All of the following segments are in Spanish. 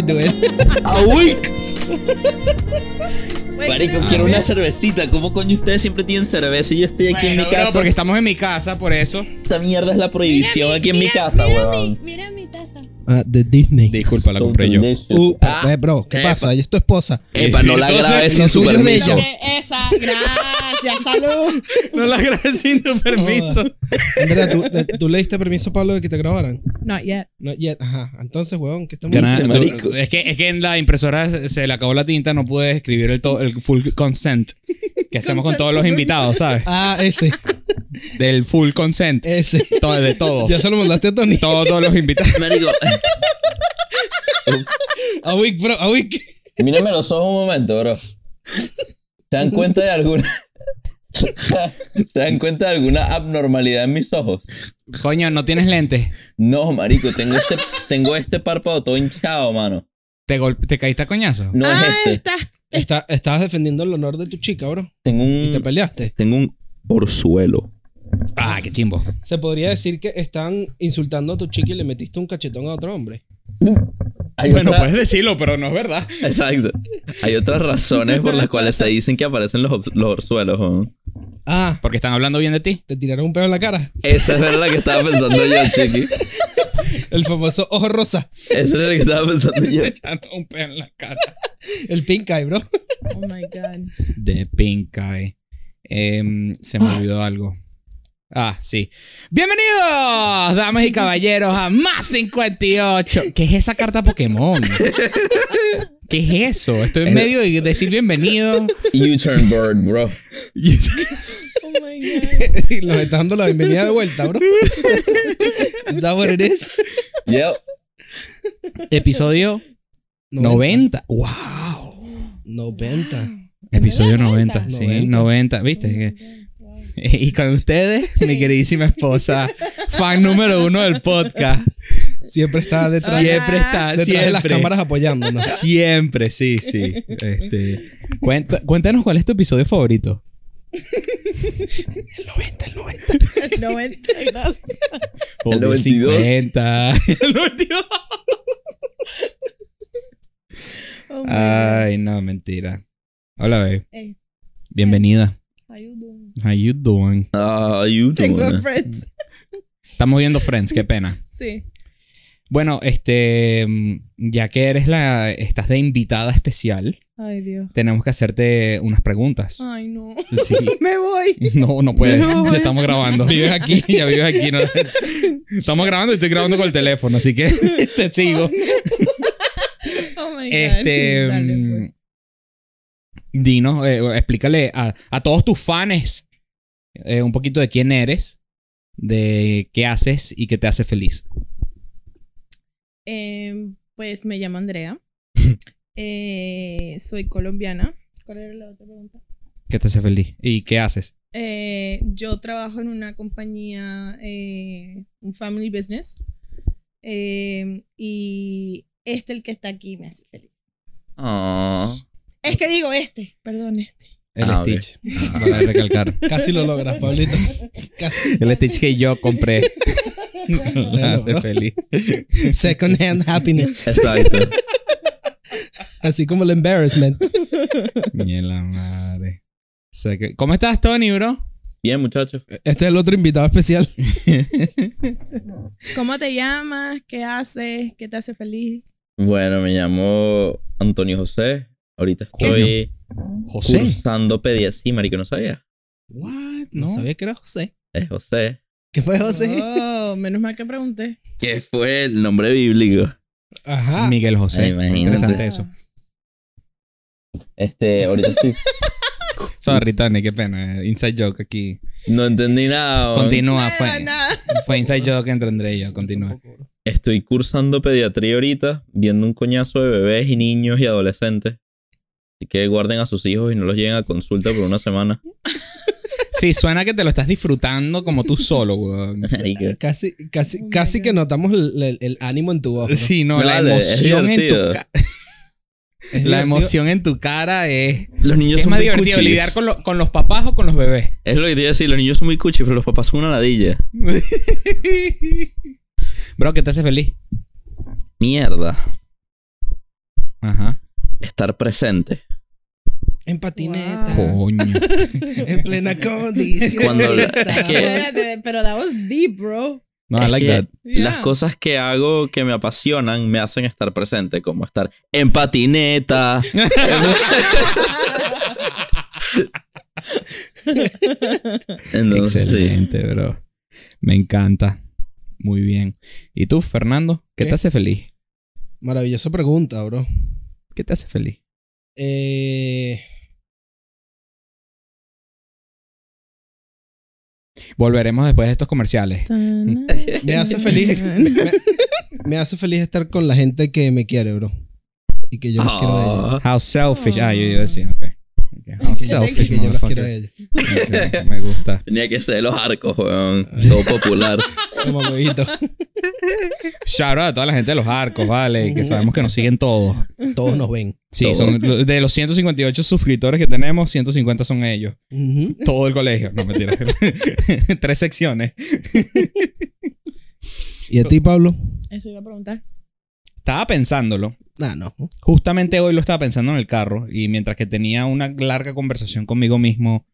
I do it. A week. Marico, no. quiero una cervecita. ¿Cómo coño ustedes siempre tienen cerveza y yo estoy aquí en mi Bueno, bro, casa? porque estamos en mi casa, por eso. Esta mierda es la prohibición Mira mi- aquí en mi mira- casa, mira weón. Mi, mira mi. Ah, de Disney. Disculpa, la compré yo. Uh, Ah, eh, bro, ¿qué epa. pasa? Ella es tu esposa. Epa, no la grabes sin su permiso. esa, gracias, salud. No la grabé sin tu permiso. Andrea, ¿tú, de- ¿tú le diste permiso a Pablo de que te grabaran? Not yet. No, yet. Ajá. Entonces, weón, ¿qué estamos diciendo? es, que, es que en la impresora se- le acabó la tinta, no pude escribir el, to- el full consent que hacemos con todos los invitados, ¿sabes? Ah, ese. Del full consent. Ese. Todo, de todos. Ya se lo mandaste a Tony. Todos, todos los invitados. Marico, A week, bro, a week. mírame los ojos un momento, bro. ¿Se dan cuenta de alguna... ¿Se dan cuenta de alguna abnormalidad en mis ojos? Coño, ¿no tienes lentes? No, marico, tengo este, tengo este párpado todo hinchado, mano. ¿Te, gol- te caíste a coñazo? No ah, es este. estás. Está, estabas defendiendo el honor de tu chica, bro. Tengo Y te un, peleaste. tengo un orzuelo. Ah, qué chimbo. Se podría decir que están insultando a tu chica y le metiste un cachetón a otro hombre. Hay Bueno, otra- puedes decirlo, pero no es verdad. Exacto. Hay otras razones por las cuales se dicen que aparecen los, los orzuelos. ¿no? Ah, Porque están hablando bien de ti. te tiraron un pedo en la cara. Esa era la que estaba pensando yo, chiqui. El famoso ojo rosa. Esa era la que estaba pensando yo. Echaron un pedo en la cara. El pink eye, bro. Oh my God. De Pink Eye. Em, se me olvidó algo. Ah, sí. Bienvenidos, damas y caballeros, a Más 58. ¿Qué es esa carta Pokémon? ¿Qué es eso? Estoy en medio de decir bienvenido. U-turn bird, bro. Oh my God. y Nos está dando la bienvenida de vuelta, bro. Is that what it is? Yep. Episodio 90. ¡Wow! 90. Episodio 90. 90, sí, 90. 90, ¿viste? Y con ustedes, mi queridísima esposa, fan número uno del podcast. Siempre está detrás, Siempre está, detrás siempre. de las cámaras apoyándonos. Siempre, sí, sí. Este, cuenta- cuéntanos cuál es tu episodio favorito. El 90, el 90. 90, gracias. El 92. 50. El 92. Oh Ay, no, mentira. Hola, babe. Hey. Bienvenida. How you doing? How you doing? Ah, Tengo friends. Estamos viendo Friends, qué pena. Sí. Bueno, este, mm, ya que eres la, estás de invitada especial, Ay, Dios. tenemos que hacerte unas preguntas. Ay, no. Sí. Me voy. No, no puedes. No, ya estamos grabando. Vives aquí, ya vives aquí. no- Estamos grabando y estoy grabando con el teléfono, así que te sigo. Oh my God. Este, Dale, mm, pues. Dinos, eh, explícale a, a todos tus fans eh, un poquito de quién eres, de qué haces y qué te hace feliz. Em, pues me llamo Andrea. Eh, soy colombiana. ¿Cuál era la otra pregunta? ¿Qué te hace feliz? ¿Y qué haces? Eh, yo trabajo en una compañía, eh, un family business. Eh, y este, el que está aquí, me hace feliz. Ah. Es que digo este, perdón, este. El Ah. Stitch. Para recalcar. Casi lo logras, Pablito. Casi. El Stitch que yo compré. Me hace feliz. Second hand happiness. Exacto. Así como el embarrassment. Ni la madre. Que- ¿Cómo estás, Tony, bro? Bien, muchachos. Este es el otro invitado especial. ¿Cómo te llamas? ¿Qué haces? ¿Qué te hace feliz? Bueno, me llamo Antonio José. Ahorita estoy cursando pediatría. Sí, marico, no sabía. What? No, sabía que era José. Es José. ¿Qué fue José? Oh, menos mal que pregunté. Que fue el nombre bíblico. Ajá. Miguel José. Ay, imagínate. Interesante eso. Este, ahorita estoy. Sorry, Tony, qué pena. Inside joke aquí. No entendí nada. Continúa, fue, nada. fue inside joke entre André y yo. Continúa. Estoy cursando pediatría ahorita, viendo un coñazo de bebés y niños y adolescentes. Así que guarden a sus hijos y no los lleven a consulta por una semana. Sí, suena que te lo estás disfrutando como tú solo, weón. Casi, casi, Oh casi que notamos el, el- el ánimo en tu voz. Sí, no, la emoción en tu cara. Es La emoción en tu cara es. Los niños es son más muy divertido cuchis. lidiar con, lo- con los papás o con los bebés. Es lo que te decir, los niños son muy cuchis, pero los papás son una ladilla. Bro, ¿qué te hace feliz? Mierda. Ajá. Estar presente. En patineta. Wow. Coño. En plena condición. Cuando la- Está. que- Espérate, pero that was deep, bro. No, I Es like que that. Las Yeah. cosas que hago que me apasionan me hacen estar presente, como estar en patineta. Entonces, sí. Excelente, bro. Me encanta. Muy bien. ¿Y tú, Fernando? ¿Qué, ¿Qué? te hace feliz? Maravillosa pregunta, bro. ¿Qué te hace feliz? Eh, Volveremos después de estos comerciales. me hace feliz. Me, me- me hace feliz estar con la gente que me quiere, bro. Y que yo los quiero a ellos. Ah, How selfish. Ah, yo iba a decir, ok. Okay, How que- selfish, que yo los quiero a ellos. Me gusta. tenía que ser los arcos, weón. Todo popular. Como huevito. Shout out a toda la gente de los arcos, ¿vale? Que sabemos que nos siguen todos. Todos nos ven. Sí, Todos. son de los 158 suscriptores que tenemos, 150 son ellos. Todo el colegio. No, mentira. Tres secciones. ¿Y a ti, Pablo? Eso iba a preguntar. Estaba pensándolo. Ah, no. Justamente hoy lo estaba pensando en el carro y mientras que tenía una larga conversación conmigo mismo,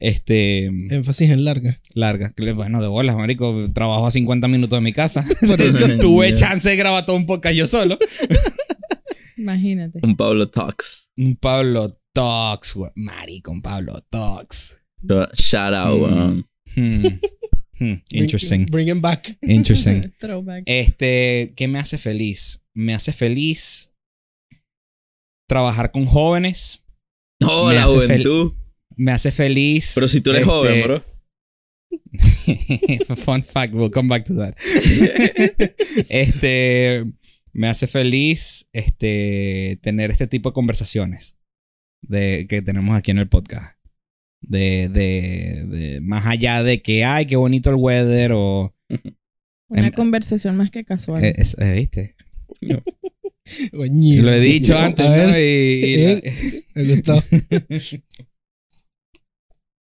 este, Énfasis en larga. larga, bueno, de bolas, marico, trabajo a 50 minutos de mi casa, por eso tuve chance de grabar todo un podcast yo solo. Imagínate. Un Pablo Talks. Un Pablo Talks, güey. marico, un Pablo Talks. Shout out, Mm. weón. Hmm. Hmm, Interesting. Bring, bring him back. Interesting. Throwback. Este, ¿qué me hace feliz? Me hace feliz trabajar con jóvenes. Oh, Me la juventud. Me hace feliz. Pero si tú eres este, joven, bro. Fun fact, we'll come back to that. este, me hace feliz este, tener este tipo de conversaciones de, que tenemos aquí en el podcast. De, de, de- más allá de que, ay, qué bonito el weather o... Una em- conversación más que casual. eh, es- eh, ¿Viste? Coño. Lo he dicho antes, ¿no? Y- y la- me gustó.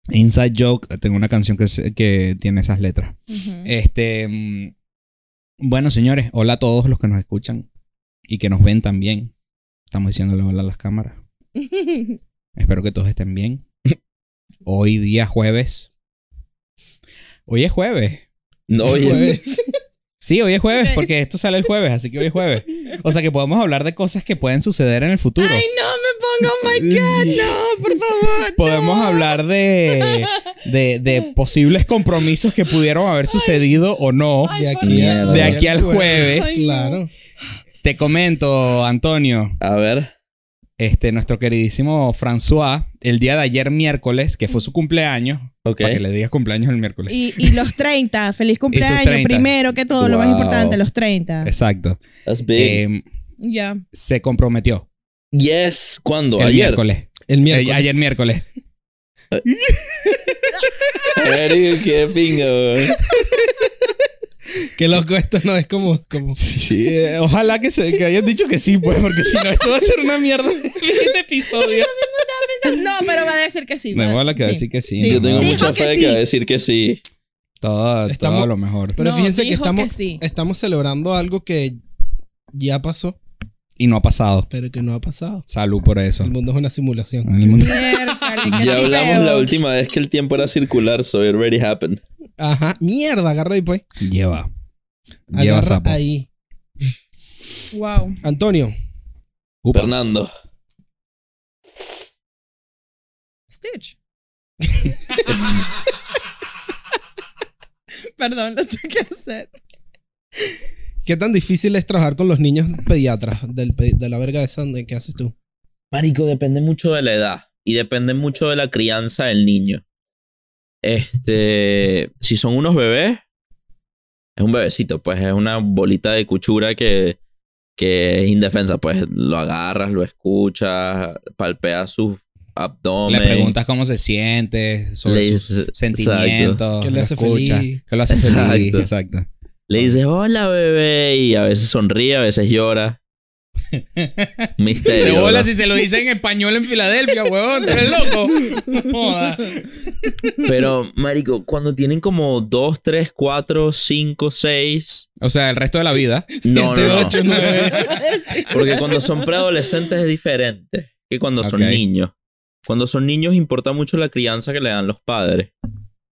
Inside Joke, tengo una canción que, tiene esas letras. Este, mm, bueno, señores, hola a todos los que nos escuchan y que nos ven también. Estamos diciéndole hola a las cámaras. Espero que todos estén bien. Hoy día jueves. Hoy es jueves. No, oye. Jueves. Sí, hoy es jueves porque esto sale el jueves, así que hoy es jueves. O sea que podemos hablar de cosas que pueden suceder en el futuro. Ay, no oh my God, no, por favor. Podemos no. hablar de, de, de posibles compromisos que pudieron haber sucedido o no. Ay, De aquí, a- De aquí al jueves. Ay, no. Claro. Te comento, Antonio, A ver. este, nuestro queridísimo François, el día de ayer miércoles, que fue su cumpleaños, para que le digas cumpleaños el miércoles. Y, y los 30, feliz cumpleaños. 30. Primero que todo, lo más importante, los 30. Exacto. That's big. Eh, Ya. se comprometió yes. ¿Cuándo? el Ayer. miércoles. El Eh, miércoles. ayer miércoles. Qué pinga, weón. Qué loco esto no es como. como Sí, eh, ojalá que, se, que hayan dicho que sí, pues, porque si no, esto va a ser una mierda este episodio. No, pero va a decir que sí. Me va- voy a sí. decir que sí. Sí. Yo tengo Dijo mucha que fe de sí. que va a decir que sí. Todo, Estamos- todo lo mejor. Pero No, fíjense que dijo estamos, que sí. estamos celebrando algo que ya pasó, Y no ha pasado. pero que no ha pasado. Salud por eso. El mundo es una simulación. El mundo- Ya hablamos la última vez que el tiempo era circular, so it already happened. Ajá. Mierda, agarra ahí pues. Lleva. Lleva Agarra sapo. ahí. Wow. Antonio, Upa. Fernando. Stitch. Perdón, lo tengo que hacer. ¿Qué tan difícil es trabajar con los niños pediatras del de la verga de que haces tú? Marico, depende mucho de la edad y depende mucho de la crianza del niño. Este, si son unos bebés, es un bebecito, pues es una bolita de cuchura que, que es indefensa, pues lo agarras, lo escuchas, palpeas su Le abdomen. preguntas cómo se siente, sobre Le sus sentimientos. ¿Qué le hace feliz? ¿Qué lo hace Exacto. feliz? Exacto. Le dices, hola bebé, y a veces sonríe, a veces llora. Misterio. Bola bro. si se lo dice en español en Filadelfia, huevón. ¿Tú eres loco? Joda. Pero, marico, cuando tienen como 2, 3, 4, 5, 6... O sea, el resto de la vida. No, no, Siete, no. ocho, nueve. Porque cuando son preadolescentes es diferente que cuando son niños. Cuando son niños importa mucho la crianza que le dan los padres.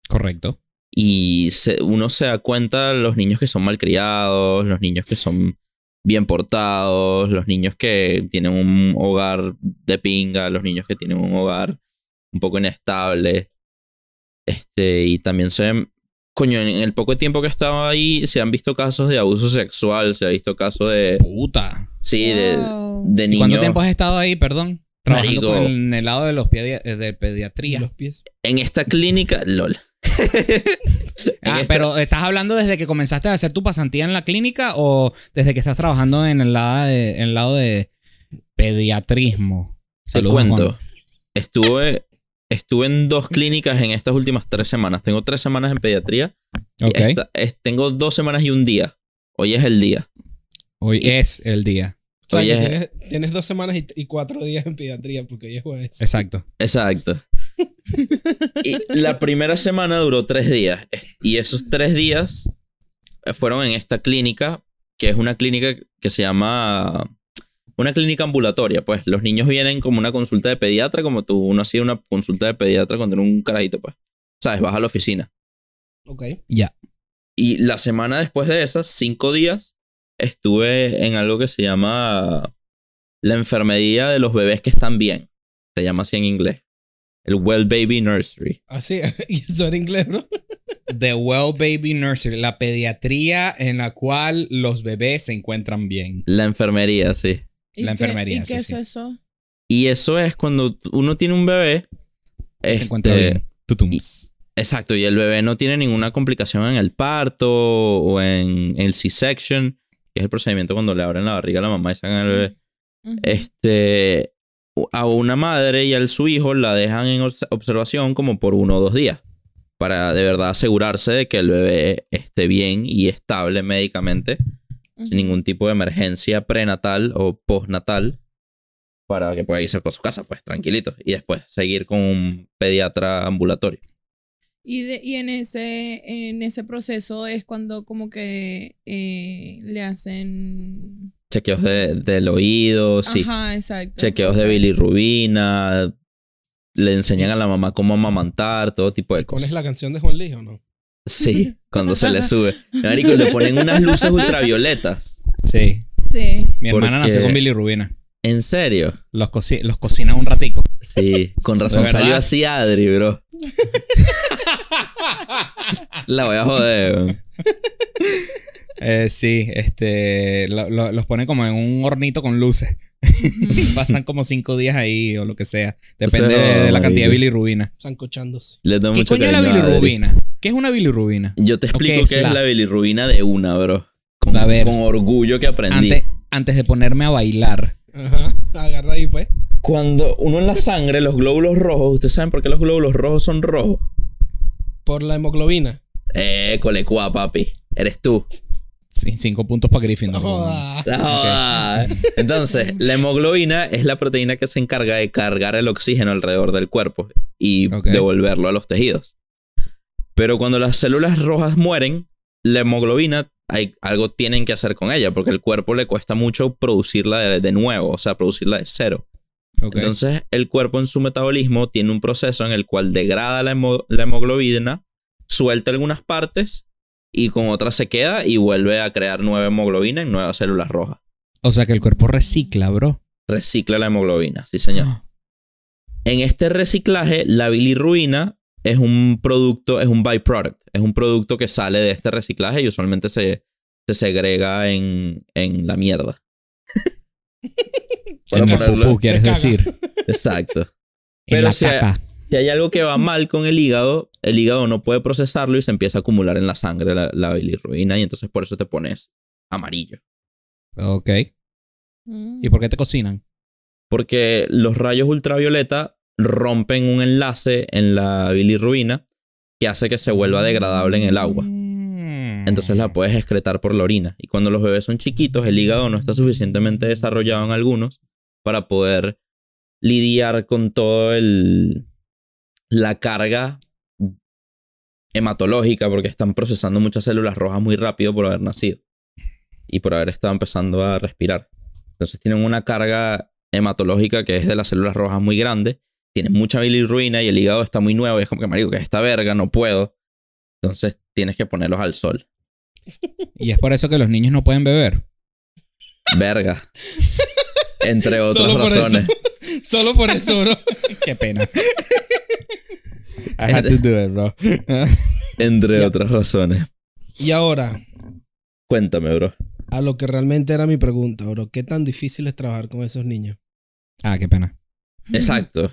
Correcto. Y se- uno se da cuenta los niños que son malcriados, los niños que son bien portados, los niños que tienen un hogar de pinga, los niños que tienen un hogar un poco inestable. Este, y también se coño, en el poco tiempo que estaba ahí se han visto casos de abuso sexual, se ha visto casos de Puta. sí, de, Wow. de ¿Y niños. cuánto tiempo has estado ahí, perdón? Trabajando Marico. con el lado de los pedi- eh, de pediatría. los pies. En esta clínica, lol. Ah, esta- pero ¿estás hablando desde que comenzaste a hacer tu pasantía en la clínica o desde que estás trabajando en el lado de, en el lado de pediatrismo? Te cuento. Juan. Estuve, estuve en dos clínicas en estas últimas tres semanas. Tengo tres semanas en pediatría. y Ok. esta- es- tengo dos semanas y un día. Hoy es el día. Hoy es el día. O sea, que tienes, tienes dos semanas y, y cuatro días en pediatría porque hoy es jueves. Exacto. Exacto. Y la primera semana duró tres días. Y esos tres días eh, fueron en esta clínica, que es una clínica que se llama. Una clínica ambulatoria, pues. Los niños vienen como una consulta de pediatra, como tú uno hacía una consulta de pediatra cuando era un carajito, pues. ¿Sabes? Vas a la oficina. Ok. Ya. Y la semana después de esas, cinco días, estuve en algo que se llama la enfermería de los bebés que están bien. Se llama así en inglés. El Well Baby Nursery. Así, y eso era inglés, ¿no? The Well Baby Nursery, la pediatría en la cual los bebés se encuentran bien. La enfermería, sí. ¿Y La qué- enfermería, ¿Y sí, qué es sí. eso? Y eso es cuando uno tiene un bebé. Se este, encuentra bien. Tutums. Exacto, y el bebé no tiene ninguna complicación en el parto o en el C-section, que es el procedimiento cuando le abren la barriga a la mamá y sacan al bebé. Este, a una madre y a su hijo la dejan en obs- observación como por uno o dos días. Para de verdad asegurarse de que el bebé esté bien y estable médicamente, sin ningún tipo de emergencia prenatal o postnatal, para que pueda irse por su casa, pues tranquilito. Y después seguir con un pediatra ambulatorio. Y, de- y en ese en ese proceso es cuando como que eh, le hacen Chequeos de- del oído, sí. Ajá, exacto. Chequeos de bilirrubina. Le enseñan a la mamá cómo amamantar, todo tipo de cosas. ¿Pones la canción de Juan Luis o no? Sí, cuando se le sube. Marico, le ponen unas luces ultravioletas. Sí. Sí. Mi hermana Porque- nació con bilirrubina. ¿En serio? Los, coci- los cocina un ratico. Sí, con razón salió así Adri, bro. La voy a joder, weón. Eh, sí, este, lo- lo- los pone como en un hornito con luces. Pasan como cinco días ahí o lo que sea. Depende de, de la cantidad de bilirrubina. Sancochándose. ¿Qué mucho coño es la bilirrubina? ¿Qué es una bilirrubina? Yo te explico qué es la- la bilirrubina de una, bro. Con, A ver. con orgullo que aprendí. Antes, antes de ponerme a bailar. Ajá. Agarra ahí, pues. Cuando uno en la sangre, los glóbulos rojos, ¿ustedes saben por qué los glóbulos rojos son rojos? Por la hemoglobina. Eh, colecua, papi. Eres tú. Cinco puntos para Gryffindor. Joda. Ah, Entonces, la hemoglobina es la proteína que se encarga de cargar el oxígeno alrededor del cuerpo y devolverlo a los tejidos. Pero cuando las células rojas mueren, la hemoglobina, hay, algo tienen que hacer con ella, porque el cuerpo le cuesta mucho producirla de, de nuevo, o sea, producirla de cero. Entonces, el cuerpo en su metabolismo tiene un proceso en el cual degrada la, hemo- la hemoglobina, suelta algunas partes y con otras se queda y vuelve a crear nueva hemoglobina en nuevas células rojas. O sea que el cuerpo recicla, bro. Recicla la hemoglobina, sí señor. En este reciclaje, la bilirrubina es un producto, es un byproduct, es un producto que sale de este reciclaje y usualmente se, se segrega en, en la mierda. Para En el ponerlo- pupú, quieres decir. Exacto. En Pero la si hay- caca. Si hay algo que va mal con el hígado, el hígado no puede procesarlo y se empieza a acumular en la sangre la, la bilirrubina y entonces por eso te pones amarillo. Ok. Mm. ¿Y por qué te cocinan? Porque los rayos ultravioleta rompen un enlace en la bilirrubina que hace que se vuelva degradable en el agua. Mm. Entonces la puedes excretar por la orina. Y cuando los bebés son chiquitos, el hígado no está suficientemente desarrollado en algunos para poder lidiar con todo el la carga hematológica porque están procesando muchas células rojas muy rápido por haber nacido y por haber estado empezando a respirar. Entonces tienen una carga hematológica que es de las células rojas muy grande, tienen mucha bilirruina y el hígado está muy nuevo y es como que marico, que esta verga no puedo. Entonces tienes que ponerlos al sol. Y es por eso que los niños no pueden beber. Verga. Entre otras Solo por eso. razones. Solo por eso, bro. Qué pena. I had to do it, bro. Entre otras razones. Y ahora, Cuéntame, bro. a lo que realmente era mi pregunta, bro. ¿Qué tan difícil es trabajar con esos niños? ah, qué pena. Exacto.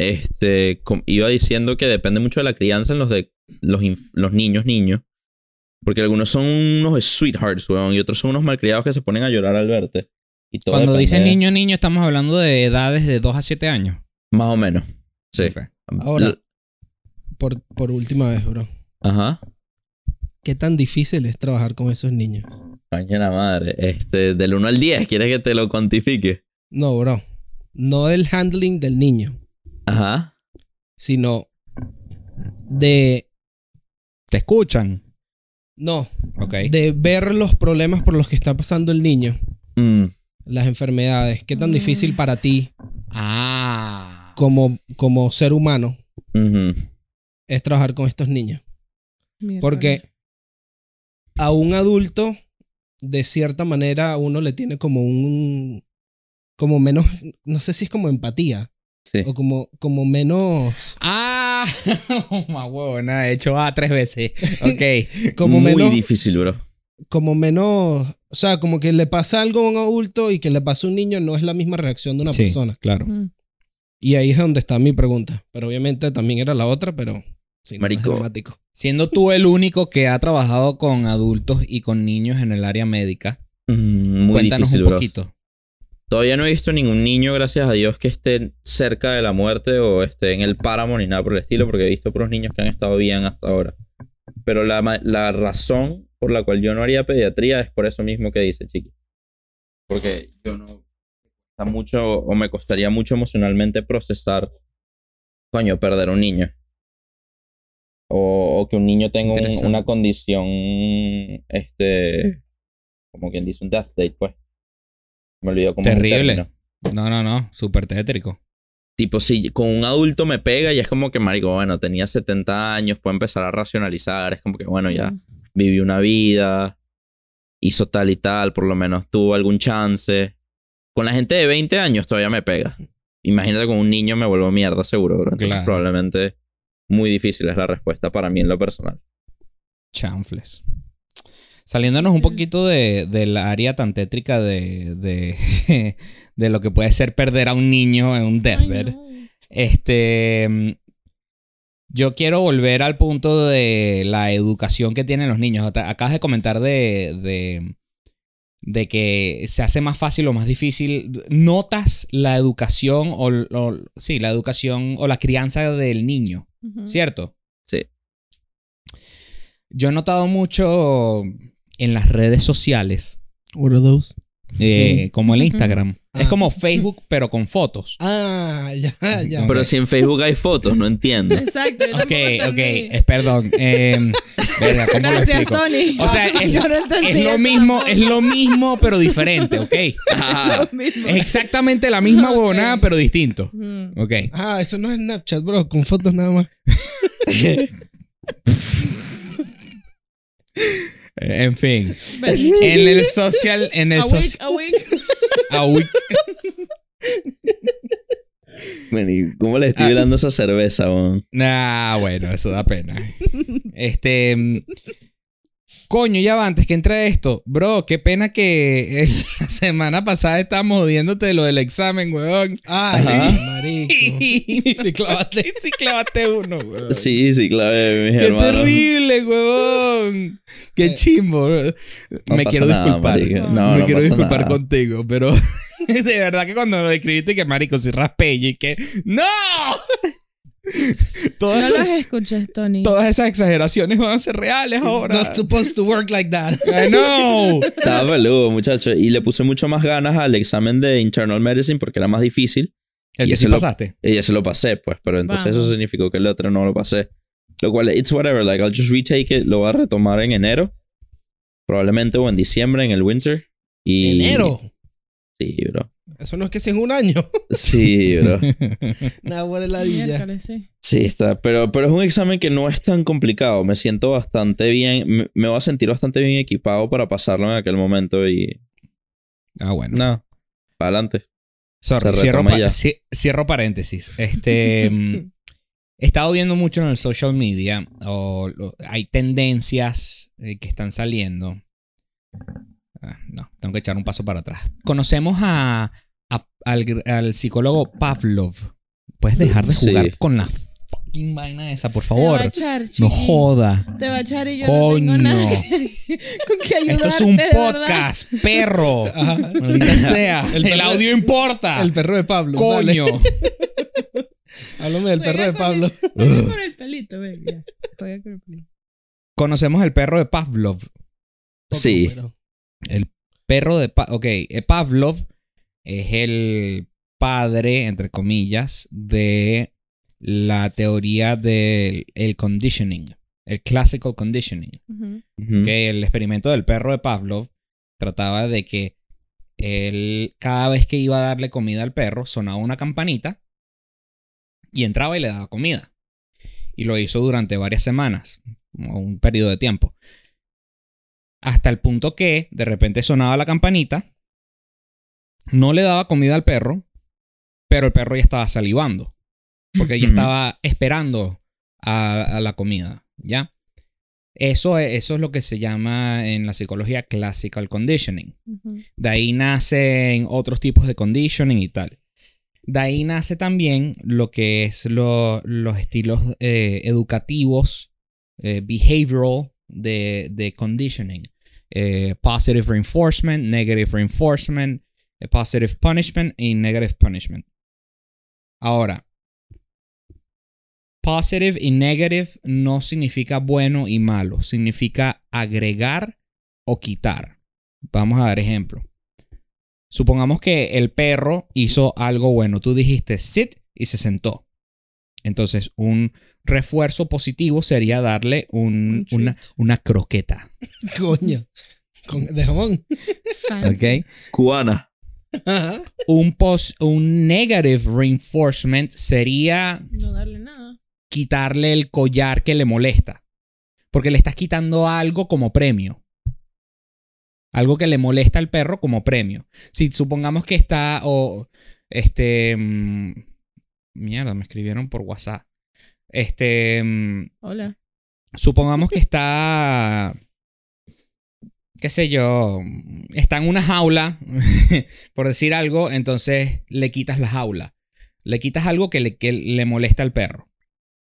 Este, iba diciendo que depende mucho de la crianza en los de los, los niños, niños. Porque algunos son unos sweethearts, weón, y otros son unos malcriados que se ponen a llorar al verte. Y todo Cuando dicen niño, niño, estamos hablando de edades de 2 a 7 años. Más o menos. Sí. Ahora- Por, por última vez, bro. Ajá. ¿Qué tan difícil es trabajar con esos niños? Coño la madre. Este, del 1 al 10, ¿quieres que te lo cuantifique? No, bro. No del handling del niño, Ajá. sino de... ¿Te escuchan? No, Ok. de ver los problemas por los que está pasando el niño. Mm, Las enfermedades. ¿Qué tan difícil para ti Ah. como, como ser humano ujú. Es trabajar con estos niños? Mierda. Porque a un adulto, de cierta manera, a uno le tiene como un. como menos. No sé si es como empatía. Sí. O como, como menos. Ah, más huevona, he hecho A tres veces. Ok. Como Muy menos. difícil, bro. Como menos. O sea, como que le pasa algo a un adulto y que le pasa a un niño no es la misma reacción de una Sí, persona. claro. Y ahí es donde está mi pregunta. Pero obviamente también era la otra, pero. Sí, Marico. Siendo tú el único que ha trabajado con adultos y con niños en el área médica, Mm, Muy cuéntanos difícil, un bro. poquito. Todavía no he visto ningún niño, gracias a Dios, que esté cerca de la muerte o esté en el páramo ni nada por el estilo, porque he visto puros niños que han estado bien hasta ahora. Pero la, la razón por la cual yo no haría pediatría es por eso mismo que dice Chiqui. Porque yo no. Está mucho, o me costaría mucho emocionalmente procesar, coño, perder un niño. O, o que un niño tenga un- una condición, este, como quien dice, un death date, pues. Me olvidó cómo Terrible. No, no, no. Súper tétrico. Tipo, si con un adulto me pega y es como que, marico, bueno, tenía 70 años, puedo empezar a racionalizar. Es como que, bueno, ya vivió una vida, hizo tal y tal, por lo menos tuvo algún chance. Con la gente de 20 años todavía me pega. Imagínate con un niño me vuelvo mierda seguro, bro. Entonces Claro. probablemente muy difícil es la respuesta para mí en lo personal. Chanfles. Saliéndonos un poquito de, del área tan tétrica de, de, de lo que puede ser perder a un niño en un deathbed. Este. Yo quiero volver al punto de la educación que tienen los niños. Acabas de comentar de, de, de que se hace más fácil o más difícil. ¿Notas la educación o, o- sí, la educación o la crianza del niño? ¿Cierto? Sí. Yo he notado mucho en las redes sociales, What are those? Eh, como el. Instagram. Es Ah. como Facebook, pero con fotos. Ah, ya, ya. Pero si en Facebook hay fotos, no entiendo. Exacto. yo Ok, ok, eh, perdón. eh, verga, ¿cómo lo Gracias, explico? Tony. O sea, es, Yo no entendí es lo mismo, es lo mismo, pero diferente, ¿ok? Ah, Lo mismo. Es exactamente la misma Ok. huevonada, pero distinto. Mm. Ok. Ah, eso no es Snapchat, bro, con fotos nada más. En fin. En el social, en el a week, social. a week. a week. bueno, ¿y ¿Cómo le estoy dando esa cerveza, weón? Nah, bueno, eso da pena. Este. Coño, ya va, antes que entre esto, bro, qué pena que eh, la semana pasada estábamos jodiéndote de lo del examen, weón. Ay, Ajá. marico. Y si clavaste, uno, weón. Sí, sí, clave, mis Qué hermanos. terrible, weón. Qué Eh, chimbo. bro. No Me pasa quiero nada, disculpar. marico. No, No, me no quiero pasa disculpar nada. contigo, pero de verdad que cuando lo escribiste que marico si raspé y que no. Todas, No esas, las escuches, Tony. todas esas exageraciones van a ser reales ahora. Not supposed to work like that. I know. Estaba peludo, muchacho. Y le puse mucho más ganas al examen de internal medicine porque era más difícil. El Y que sí lo- pasaste. Y ya se lo pasé, pues. Pero entonces eso Vamos. significó que el otro no lo pasé. Lo cual, it's whatever. Like, I'll just retake it. Lo voy a retomar en enero. Probablemente o en diciembre, en el winter. Y... Enero. Sí, bro. Eso no es que sea en un año. Sí, bro. Una buena ladilla. Miércoles, sí. Está. Pero, pero es un examen que no es tan complicado. Me siento bastante bien. Me, me voy a sentir bastante bien equipado para pasarlo en aquel momento y. Ah, bueno. Nada. Para adelante. Sorry, cierro, pa- cierro paréntesis. Este, mm, he estado viendo mucho en el social media, o hay tendencias eh, que están saliendo. Ah, no, tengo que echar un paso para atrás. Conocemos a, a- al, al psicólogo Pavlov. ¿Puedes dejar de Sí. jugar con la fucking vaina esa, por Te va a favor? echar, No joda. Te va a echar y yo Coño. no tengo nada que- con que ayudarte, Esto es un de verdad. podcast, perro. Ajá. Maldita sea. El El, audio importa. El perro de Pablo. Coño. Háblame del perro de Pablo. Con el pelito, ven, ya. Juega con el pelito. Conocemos el perro de Pavlov. Sí. Pero- El perro de... Pa ok, eh, Pavlov es el padre, entre comillas, de la teoría del el conditioning, el classical conditioning. Que el experimento del perro de Pavlov trataba de que él, cada vez que iba a darle comida al perro, sonaba una campanita y entraba y le daba comida. Y lo hizo durante varias semanas, o un periodo de tiempo. Hasta el punto que de repente sonaba la campanita, no le daba comida al perro, pero el perro ya estaba salivando, porque ya estaba esperando a, a la comida, ¿ya? Eso es, eso es lo que se llama en la psicología classical conditioning. De ahí nacen otros tipos de conditioning y tal. De ahí nace también lo que es lo- los estilos eh, educativos, eh, behavioral de, de conditioning. Eh, positive reinforcement, negative reinforcement, eh, positive punishment y negative punishment. Ahora, positive y negative no significa bueno y malo, significa agregar o quitar. Vamos a dar ejemplo. Supongamos que el perro hizo algo bueno. Tú dijiste sit y se sentó. Entonces, un refuerzo positivo sería darle un- Un treat. una, una croqueta. Coño. Con, de jamón. ¿Ok? Cubana. Un, pos- un negative reinforcement sería No darle nada. quitarle el collar que le molesta. Porque le estás quitando algo como premio. Algo que le molesta al perro como premio. Si supongamos que está o este mm, mierda, me escribieron por WhatsApp. Este mm, Hola. supongamos que está qué sé yo, está en una jaula, por decir algo, entonces le quitas la jaula. Le quitas algo que le, que le molesta al perro.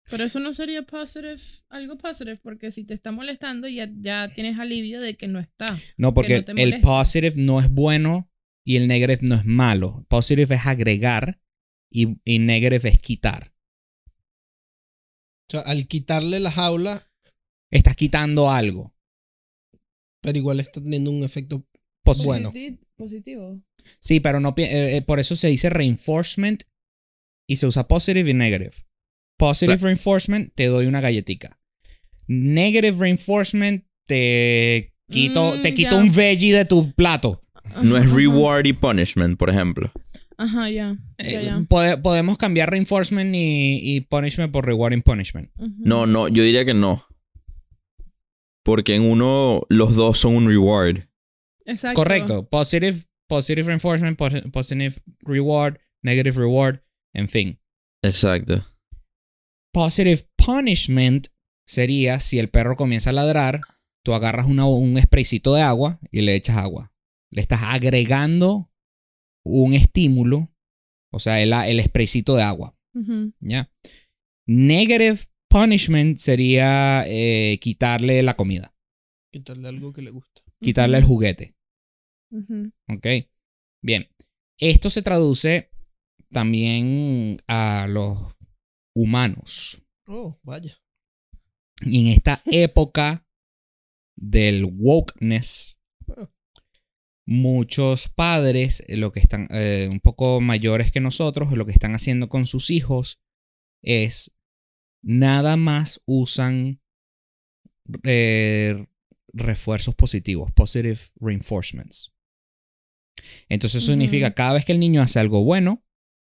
Pero eso no sería positive, algo positive, porque si te está molestando ya, ya tienes alivio de que no está. No, porque no el positive no es bueno y el negative no es malo. Positive es agregar y, y negative es quitar. O sea, al quitarle la jaula, Estás quitando algo. pero igual está teniendo un efecto Bueno. Positi- Positivo. Sí, pero no eh, eh, por eso se dice reinforcement y se usa positive y negative. Positive reinforcement te doy una galletica. Negative reinforcement te quito, Mm, te quito ya. un veggie de tu plato. No es reward y punishment, por ejemplo. Ajá, ya. Eh, pode- podemos cambiar reinforcement y, y punishment por reward and punishment. No, no, yo diría que no. Porque en uno los dos son un reward. Exacto. Correcto. Positive, positive reinforcement, posi- positive reward, negative reward, en fin. Exacto. Positive punishment sería si el perro comienza a ladrar, tú agarras una- un spraycito de agua y le echas agua. Le estás agregando un estímulo, o sea, el, el spraycito de agua. ¿ya? Negative punishment sería eh, quitarle la comida, quitarle algo que le gusta. quitarle el juguete. Ujú. ¿Ok? Bien. Esto se traduce también a los humanos. Oh, vaya. Y en esta época del wokeness, muchos padres, eh, lo que están eh, un poco mayores que nosotros, lo que están haciendo con sus hijos es nada más usan eh, refuerzos positivos, positive reinforcements. Entonces eso significa cada vez que el niño hace algo bueno,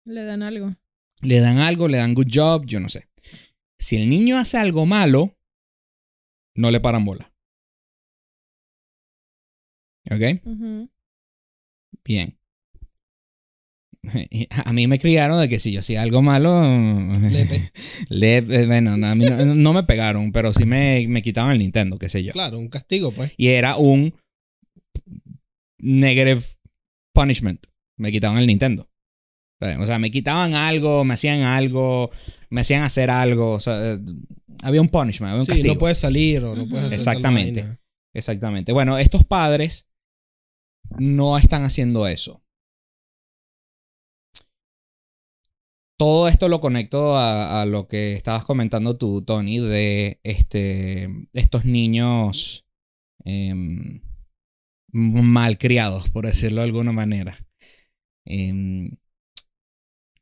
Le dan algo. le dan algo, le dan good job, yo no sé. Si el niño hace algo malo, no le paran bola. ¿Ok? Bien. A mí me criaron de que si yo hacía algo malo, Lepe. le- eh, bueno, no, a mí no, no me pegaron, pero sí me, me quitaban el Nintendo, qué sé yo. Claro, un castigo, pues. Y era un negative punishment. Me quitaban el Nintendo. O sea, me quitaban algo, me hacían algo, me hacían hacer algo. O sea, eh, había un punishment, había un Sí, castigo. no puedes salir o no puedes hacer Exactamente. Exactamente. Bueno, estos padres no están haciendo eso. Todo esto lo conecto a, lo que estabas comentando tú, Tony, de este, estos niños em, malcriados, por decirlo de alguna manera. Em,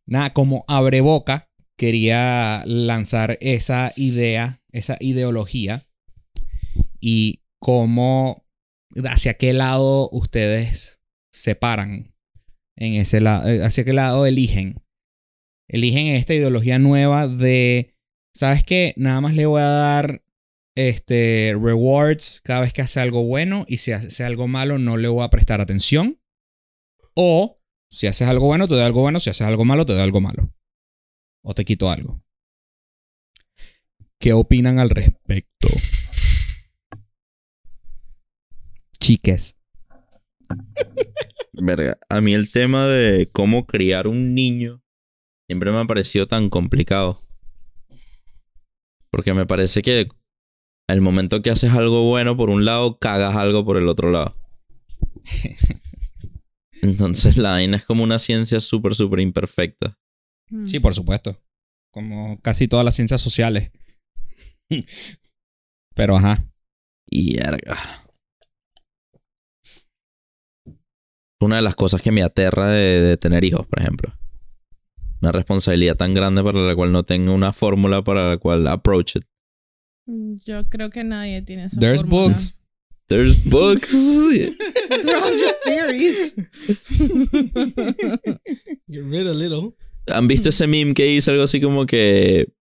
nada, como abre boca, quería lanzar esa idea, esa ideología y cómo, hacia qué lado ustedes se paran en ese lado, eh, hacia qué lado eligen. Eligen esta ideología nueva de, ¿sabes qué? Nada más le voy a dar este, rewards cada vez que hace algo bueno y si hace algo malo no le voy a prestar atención. O si haces algo bueno, te doy algo bueno, si haces algo malo, te doy algo malo. O te quito algo. ¿Qué opinan al respecto? Chiques. Verga, a mí el tema de cómo criar un niño siempre me ha parecido tan complicado. Porque me parece que el momento que haces algo bueno por un lado, cagas algo por el otro lado. Entonces la vaina es como una ciencia súper, súper imperfecta. Sí, por supuesto. Como casi todas las ciencias sociales. Pero ajá. Y verga. Una de las cosas que me aterra de, de tener hijos, por ejemplo. Una responsabilidad tan grande para la cual no tengo una fórmula para la cual approach it. Yo creo que nadie tiene esa There's fórmula. books. There's books. They're all just theories. Get rid a little. ¿Han visto ese meme que hizo algo así como que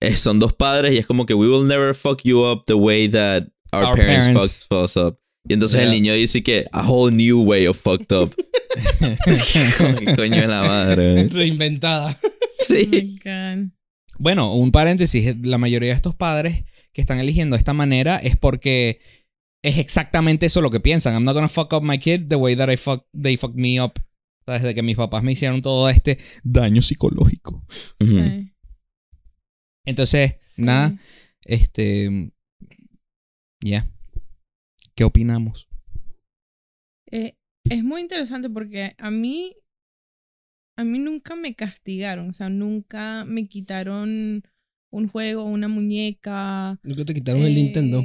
eh, son dos padres y es como que we will never fuck you up the way that our, Our parents, parents- fucked us up. Y entonces el Yeah. niño dice que a whole new way of fucked up. ¿Qué coño de la madre? Reinventada. Oh Sí. God. Bueno, un paréntesis. La mayoría de estos padres que están eligiendo de esta manera es porque es exactamente eso lo que piensan. I'm not gonna fuck up my kid the way that I fuck, they fucked me up. O sea, Desde que mis papás me hicieron todo este daño psicológico. Sí, Entonces, sí. nada, este. Ya. ¿Qué opinamos? Eh, es muy interesante porque a mí, a mí nunca me castigaron, o sea, nunca me quitaron un juego, una muñeca. Nunca te quitaron el eh, Nintendo.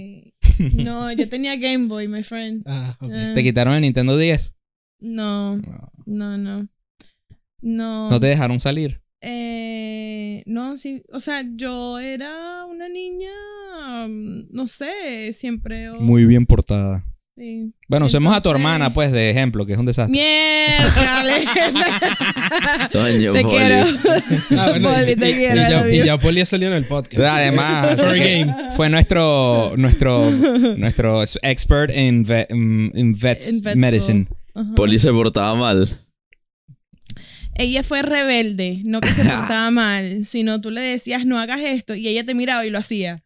No, yo tenía Game Boy, my friend. Ah. Eh, ¿Te quitaron el Nintendo 10? no, no, no. No. ¿No te dejaron salir? Eh, no, sí, o sea, yo era una niña, mm, no sé, siempre. Muy bien portada. sí. Bueno, usemos a tu Entonces- hermana, pues, de ejemplo, que es un desastre. Mierda. Te Poli. quiero. Ah, bueno, Poli, y, te y- quiero, y ya, y Poli ha salido en el podcast. Además, game. fue nuestro, nuestro, nuestro expert en, ve- mm, en vets En medicine. Poli se portaba mal. Ella fue rebelde, no que se portaba mal, sino tú le decías no hagas esto y ella te miraba y lo hacía.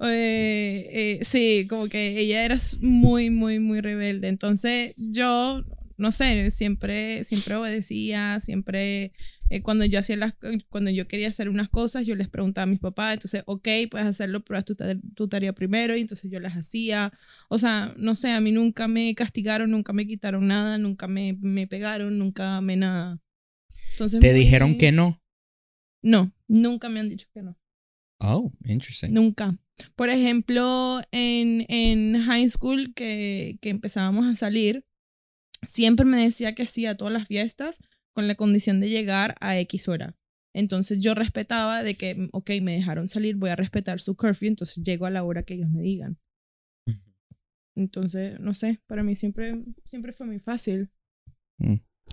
Eh, eh, sí, como que ella era muy, muy, muy rebelde. Entonces yo, no sé, siempre, siempre obedecía, siempre eh, cuando yo hacía las, cuando yo quería hacer unas cosas, yo les preguntaba a mis papás, entonces, ok, puedes hacerlo, pero haz tu, ta- tu tarea primero, y entonces yo las hacía. O sea, no sé, a mí nunca me castigaron, nunca me quitaron nada, nunca me, me pegaron, nunca me nada. Entonces, Te muy- dijeron que no. No, Nunca me han dicho que no. Oh, interesting. Nunca. Por ejemplo, en, en high school que, que empezábamos a salir, siempre me decía que sí a todas las fiestas con la condición de llegar a X hora. Entonces yo respetaba de que, ok, me dejaron salir, voy a respetar su curfew, entonces llego a la hora que ellos me digan. Entonces, no sé, para mí siempre, siempre fue muy fácil.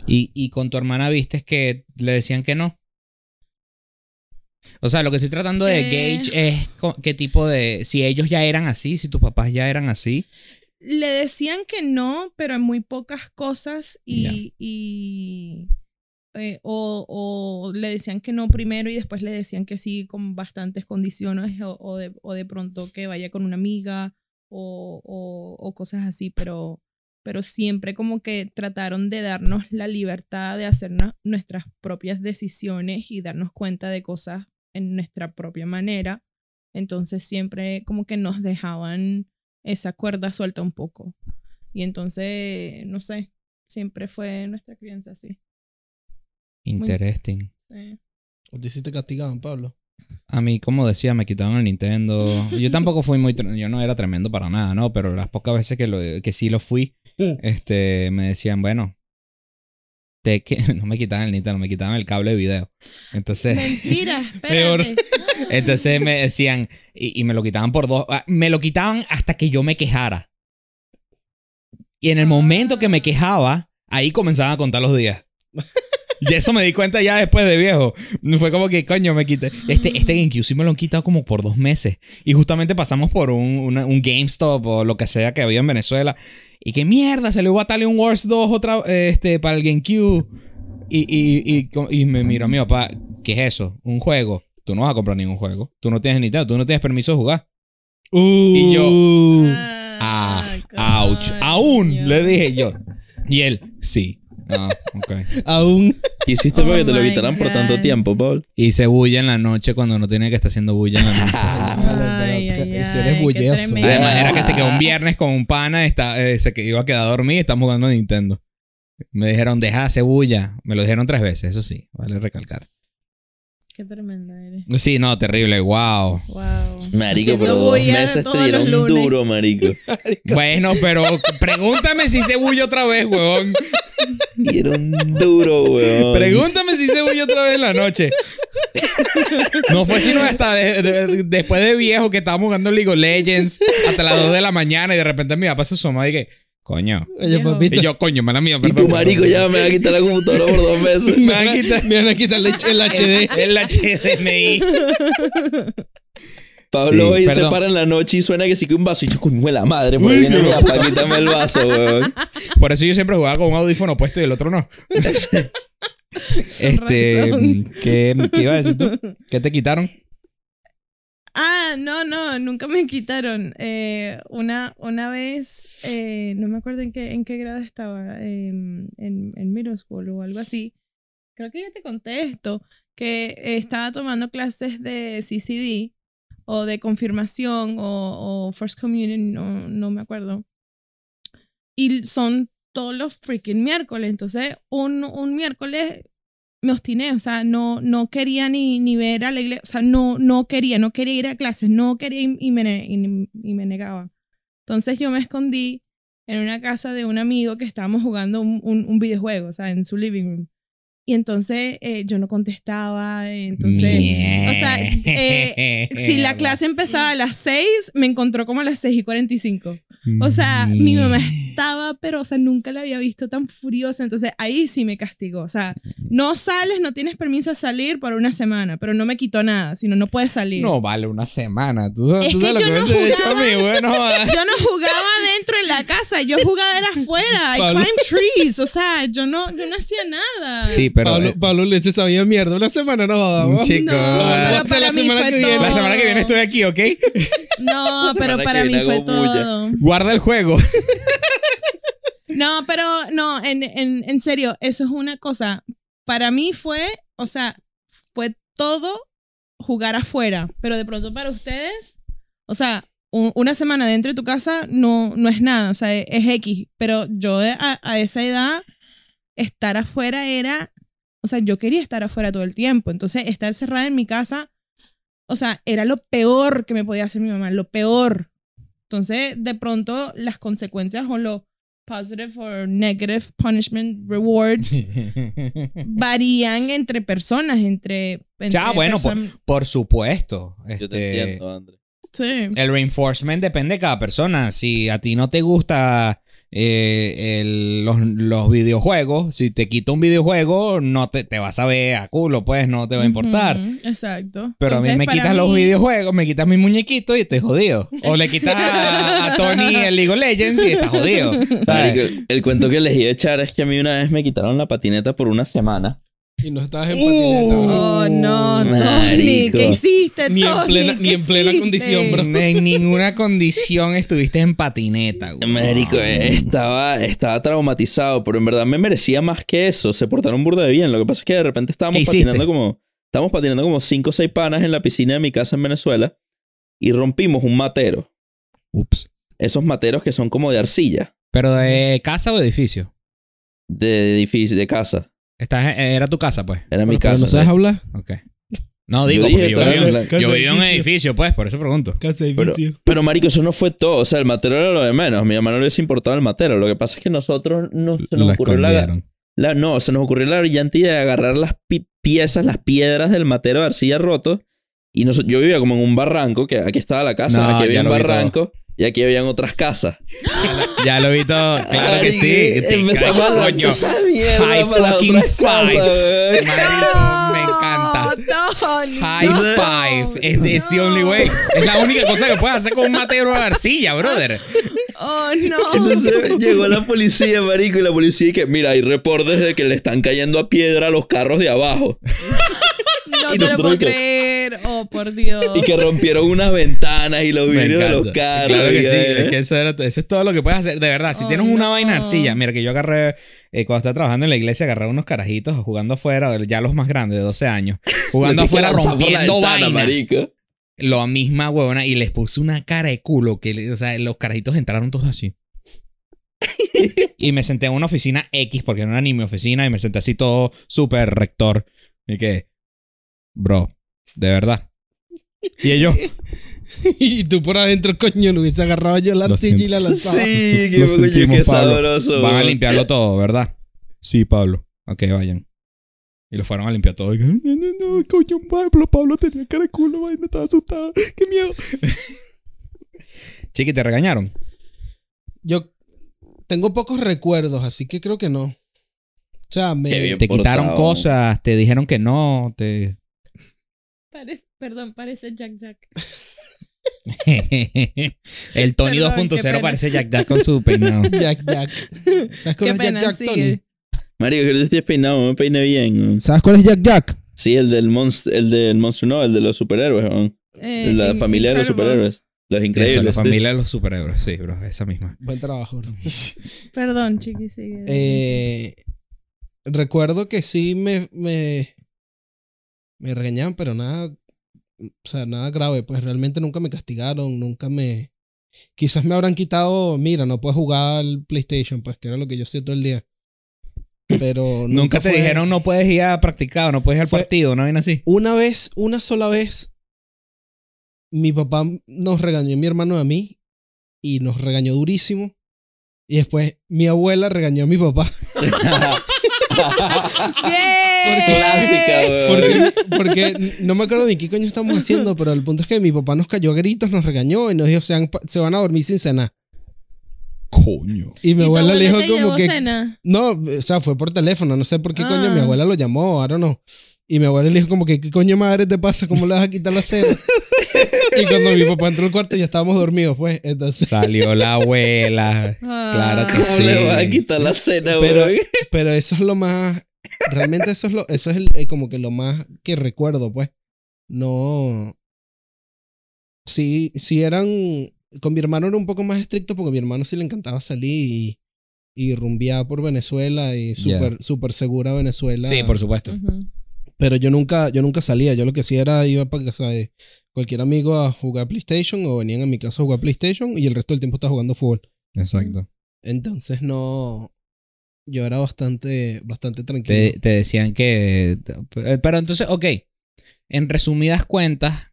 ¿Y, y con tu hermana viste que le decían que no? O sea, lo que estoy tratando de Eh. gauge es qué tipo de... Si ellos ya eran así, si tus papás ya eran así. Le decían que no, pero en muy pocas cosas y, y eh, o, o le decían que no primero y después le decían que sí con bastantes condiciones o, o de, o de pronto que vaya con una amiga o, o, o cosas así, pero, pero siempre como que trataron de darnos la libertad de hacer nuestras propias decisiones y darnos cuenta de cosas en nuestra propia manera. Entonces siempre como que nos dejaban esa cuerda suelta un poco. Y entonces, no sé, siempre fue nuestra crianza así. Interesting. Sí. ¿O te sí te castigaban, Pablo? A mí, como decía, me quitaban el Nintendo. Yo tampoco fui muy... Yo no era tremendo para nada, ¿no? Pero las pocas veces que, lo, que sí lo fui. Este, me decían, bueno... Te, que, no me quitaban el Nintendo, me quitaban el cable de video. Entonces... Mentira, Peor. Entonces me decían, y, y me lo quitaban por dos, ah, me lo quitaban hasta que yo me quejara. Y en el momento que me quejaba, ahí comenzaban a contar los días. Y eso me di cuenta ya después de viejo. Fue como que, coño, me quité. Este, este GameCube sí me lo han quitado como por dos meses. Y justamente pasamos por un, una- un GameStop o lo que sea que había en Venezuela. Y que mierda, salió Battalion Wars 2 otra, este, para el GameCube. Y, y, y, y me miró mi papá, ¿qué es eso? ¿Un juego? Tú no vas a comprar ningún juego. Tú no tienes Nintendo, tú no tienes permiso de jugar. Y yo, Ah, ouch. coño. Aún, le dije yo. Y él, sí. Ah, ok. Aún. ¿Qué hiciste Oh para que te lo my quitaran por tanto tiempo, Paul? Hice bulla en la noche cuando no tenía que estar haciendo bulla en la noche. Ay, Pero, ay, pero, si ay, eres qué bulloso. tremendo. Además, era que se quedó un viernes con un pana, está, eh, se que iba a quedar a dormir y estamos jugando a Nintendo. Me dijeron, deja de hacer bulla. Me lo dijeron tres veces, eso sí, vale recalcar. Qué tremenda eres. Sí, no, terrible, wow. Wow. Marico, pero dos meses te dieron duro, marico. Bueno, pero pregúntame si hice bulla otra vez, huevón. Dieron duro, weón. Pregúntame si hice bulla otra vez en la noche. No fue sino hasta de- de- después de viejo que estábamos jugando League of Legends hasta las 2 de la mañana y de repente mi papá se asoma y que, coño. Oye, Viejo. papito. Y yo, coño, mala mía, Y perdón. tu marico ya me va a quitar la computadora por dos meses. Me van a quitar, me van a quitar el, el HD. El HDMI. Pablo Sí, hoy se para en la noche y suena que sí que un vaso y yo, coño la madre, pues viene papá, quítame el vaso, weón. Por eso yo siempre jugaba con un audífono puesto y el otro no. Este. ¿qué, ¿qué iba a decir tú? ¿Qué te quitaron? Ah, no, no, nunca me quitaron. Eh, una, una vez, eh, no me acuerdo en qué, en qué grado estaba, em, en, en middle school o algo así. Creo que ya te conté esto, que estaba tomando clases de CCD o de confirmación o, o First Communion, no, no me acuerdo. Y son todos los freaking miércoles. Entonces, un, un miércoles me obstiné, o sea, no, no quería ni, ni ver a la iglesia, o sea, no, no quería, no quería ir a clases, no quería y, me, y me negaba. Entonces yo me escondí en una casa de un amigo que estábamos jugando un, un, un videojuego, o sea, en su living room. Y entonces eh, yo no contestaba, entonces... o sea, eh, Si la clase empezaba a las 6, me encontró como a las 6 y 45. O sea, mi mamá estaba, pero, o sea, nunca la había visto tan furiosa. Entonces, ahí sí me castigó. O sea, no sales, no tienes permiso a salir por una semana, pero no me quitó nada, sino no puedes salir. No vale una semana. Tú, sabes- Es tú sabes lo yo que no hubiese hecho a jugaba. mí, bueno. Yo no jugaba dentro en la casa, yo jugaba era afuera. I climb trees. O sea, yo no, yo no hacía nada. Sí, pero. Pablo, eh, Pablo le se sabía mierda. Una semana no jodas. Chico. No, pero la mí semana fue que viene. todo. la semana que viene estoy aquí, ¿ok? No, pero para mí fue bulla. todo. Guarda el juego. No, pero no, en, en, en serio, eso es una cosa. Para mí fue, o sea, fue todo jugar afuera, pero de pronto para ustedes, o sea, una semana dentro de tu casa no, no es nada, o sea, es, es X, pero yo a, a esa edad, estar afuera era o sea, yo quería estar afuera todo el tiempo. Entonces, estar cerrada en mi casa, o sea, era lo peor que me podía hacer mi mamá, lo peor. Entonces, de pronto, las consecuencias o los positive or negative punishment rewards varían entre personas, entre... entre Ya, bueno, person- Por supuesto. Yo te este, entiendo, André. Sí. El reinforcement depende de cada persona. Si a ti no te gusta eh, el- los, los videojuegos, si te quito un videojuego, no te, te vas a ver a culo, pues no te va a importar. Exacto. Pero a mí me quitas los videojuegos, me quitas mi muñequito y estoy jodido. O le quitas a, a Tony el League of Legends y está jodido. el, el cuento que les iba a echar es que a mí una vez me quitaron la patineta por una semana. Y no estabas en Uh. patineta. Oh, no, Tony. Marico. ¿Qué hiciste, Ni en Tony? plena- ni ¿Qué en plena condición, bro. En ninguna condición estuviste en patineta. güey. Marico, eh, estaba, estaba traumatizado, pero en verdad me merecía más que eso. Se portaron burda de bien. Lo que pasa es que de repente estábamos patinando como. Estábamos patinando como 5 o 6 panas en la piscina de mi casa en Venezuela. Y rompimos un matero. Ups. Esos materos que son como de arcilla. ¿Pero de casa o de edificio? De edificio, de casa. Estás, era tu casa, pues. Era mi Pero casa. ¿No sabes hablar? Ok. No, Yo digo, dije, porque yo, en la- yo casa vivo en un edificio. pues, por eso pregunto. Casa de Pero- edificio. Pero, marico, eso no fue todo. O sea, el matero era lo de menos. A mi mamá no le hubiese importado el matero. Lo que pasa es que nosotros no se nos ocurrió la, No, se nos ocurrió la brillante idea de agarrar las pi- piezas, las piedras del matero de arcilla roto. Y nos- yo vivía como en un barranco, que aquí estaba la casa, No, aquí había un barranco y aquí habían otras casas. Ya lo vi todo. Claro que sí. Te- Empezamos a coño. lanzar esa mierda High para fucking otras casas, five. weón. Marico, me encanta. No. High no, five. Es es the only way. Es la única cosa que puedes hacer con un matero de arcilla, brother. Oh, no. Entonces llegó la policía, marico, y la policía y que, mira, hay reportes de que le están cayendo a piedra a los carros de abajo. no y te lo puedo que- Oh, por Dios. Y que rompieron unas ventanas y los vidrios de los carros. Claro que sí. Es que eso, era- eso es todo lo que puedes hacer. De verdad, si Oh, tienes una no. vaina arcilla, mira que yo agarré, eh, cuando estaba trabajando en la iglesia, agarré unos carajitos jugando afuera, ya los más grandes, de 12 años, jugando afuera, rompiendo ventana, vainas. marico. Lo misma huevona y les puse una cara de culo que, o sea, los carajitos entraron todos así. y me senté en una oficina X porque no era ni mi oficina y me senté así todo súper rector. Y que, bro, de verdad. Y ellos, y tú por adentro, coño, no hubiese agarrado yo la arcilla y la lanzaba. Sí, Lo que coño, qué Pablo. sabroso. van a limpiarlo todo, ¿verdad? Sí, Pablo. Ok, vayan. Y lo fueron a limpiar todo. Y no, no, no, coño, Pablo, Pablo tenía cara de culo, vaina, estaba asustado. Qué miedo. Chiqui, ¿te regañaron? Yo tengo pocos recuerdos, así que creo que no. O sea, me... Qué. Te quitaron cosas, te dijeron que no, te... Pare- perdón, parece Jack Jack. El Tony Perdón, qué 2.0 pena. parece Jack Jack con su peinado. Jack Jack. ¿Sabes cuál Qué es Jack pena, Jack, sigue. Tony? Marico, que yo estoy peinado, me peiné bien. ¿Sabes cuál es Jack Jack? Sí, el del monstruo, el del monstruo, no, el de los superhéroes, weón. Eh, La familia de los superhéroes. Los Eso, increíbles. la sí. familia de los superhéroes, sí, bro, esa misma. Buen trabajo, bro. Perdón, chiqui, sigue. Eh, recuerdo que sí me, me, me regañaban, pero nada, o sea, nada grave. Pues realmente nunca me castigaron, nunca me... Quizás me habrán quitado, mira, no puedes jugar al PlayStation, pues que era lo que yo hacía todo el día. Pero nunca, Nunca te fue- dijeron no puedes ir a practicar, no puedes ir al Fue- partido, ¿no? Ven así. Una vez, una sola vez, mi papá nos regañó mi hermano y a mí y nos regañó durísimo. Y después mi abuela regañó a mi papá. Clásica. Porque, porque no me acuerdo ni qué coño estamos haciendo, pero el punto es que mi papá nos cayó a gritos, nos regañó y nos dijo, se se van a dormir sin cenar. Coño. Y mi ¿Y tu abuela le dijo te como que... cena? No, o sea, fue por teléfono, no sé por qué coño Ah. mi abuela lo llamó, ahora no. Y mi abuela le dijo como que, ¿qué coño madre te pasa? ¿Cómo le vas a quitar la cena? y cuando mi papá entró al cuarto ya estábamos dormidos, pues. Entonces, Salió la abuela. Claro que ¿Cómo sí. le vas a quitar la cena, pero, pero eso es lo más... Realmente eso es lo, eso es el- eh, como que lo más que recuerdo, pues. No... Sí, sí eran... Con mi hermano era un poco más estricto porque a mi hermano sí le encantaba salir y, y rumbear por Venezuela y súper súper segura Venezuela. Sí, por supuesto. Ujú. Pero yo nunca, yo nunca salía. Yo lo que hacía era iba para casa de cualquier amigo a jugar PlayStation o venían a mi casa a jugar PlayStation y el resto del tiempo estaba jugando fútbol. Exacto. Entonces no. yo era bastante, bastante tranquilo. Te, te decían que. Pero entonces, ok. En resumidas cuentas.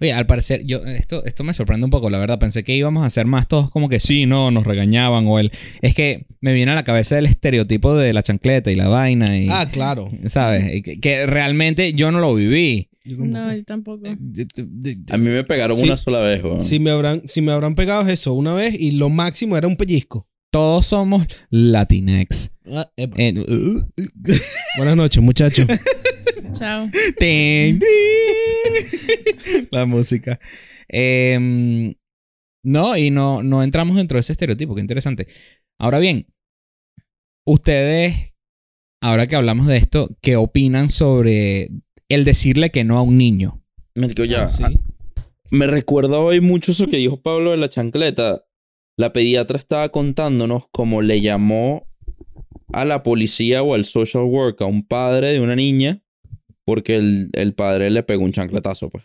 Oye, al parecer, yo, esto, esto me sorprende un poco, la verdad. Pensé que íbamos a hacer más todos como que sí, no, nos regañaban o el. Es que me viene a la cabeza el estereotipo de la chancleta y la vaina y. Ah, claro. ¿Sabes? Y Que, que realmente yo no lo viví. Yo No, yo tampoco. A mí me pegaron Sí. una sola vez, si, me habrán, si me habrán pegado es eso una vez y lo máximo era un pellizco. Todos somos Latinex. Ah. Eh, uh, Buenas noches, muchachos. Chao. La música. Em, no, y no, no entramos dentro de ese estereotipo. Qué interesante. Ahora bien, ustedes, ahora que hablamos de esto, ¿qué opinan sobre el decirle que no a un niño? Ya. Ah, sí. Me recuerda hoy mucho eso que dijo Pablo de la chancleta. La pediatra estaba contándonos cómo le llamó a la policía o al social work a un padre de una niña porque el, el padre le pegó un chancletazo, pues.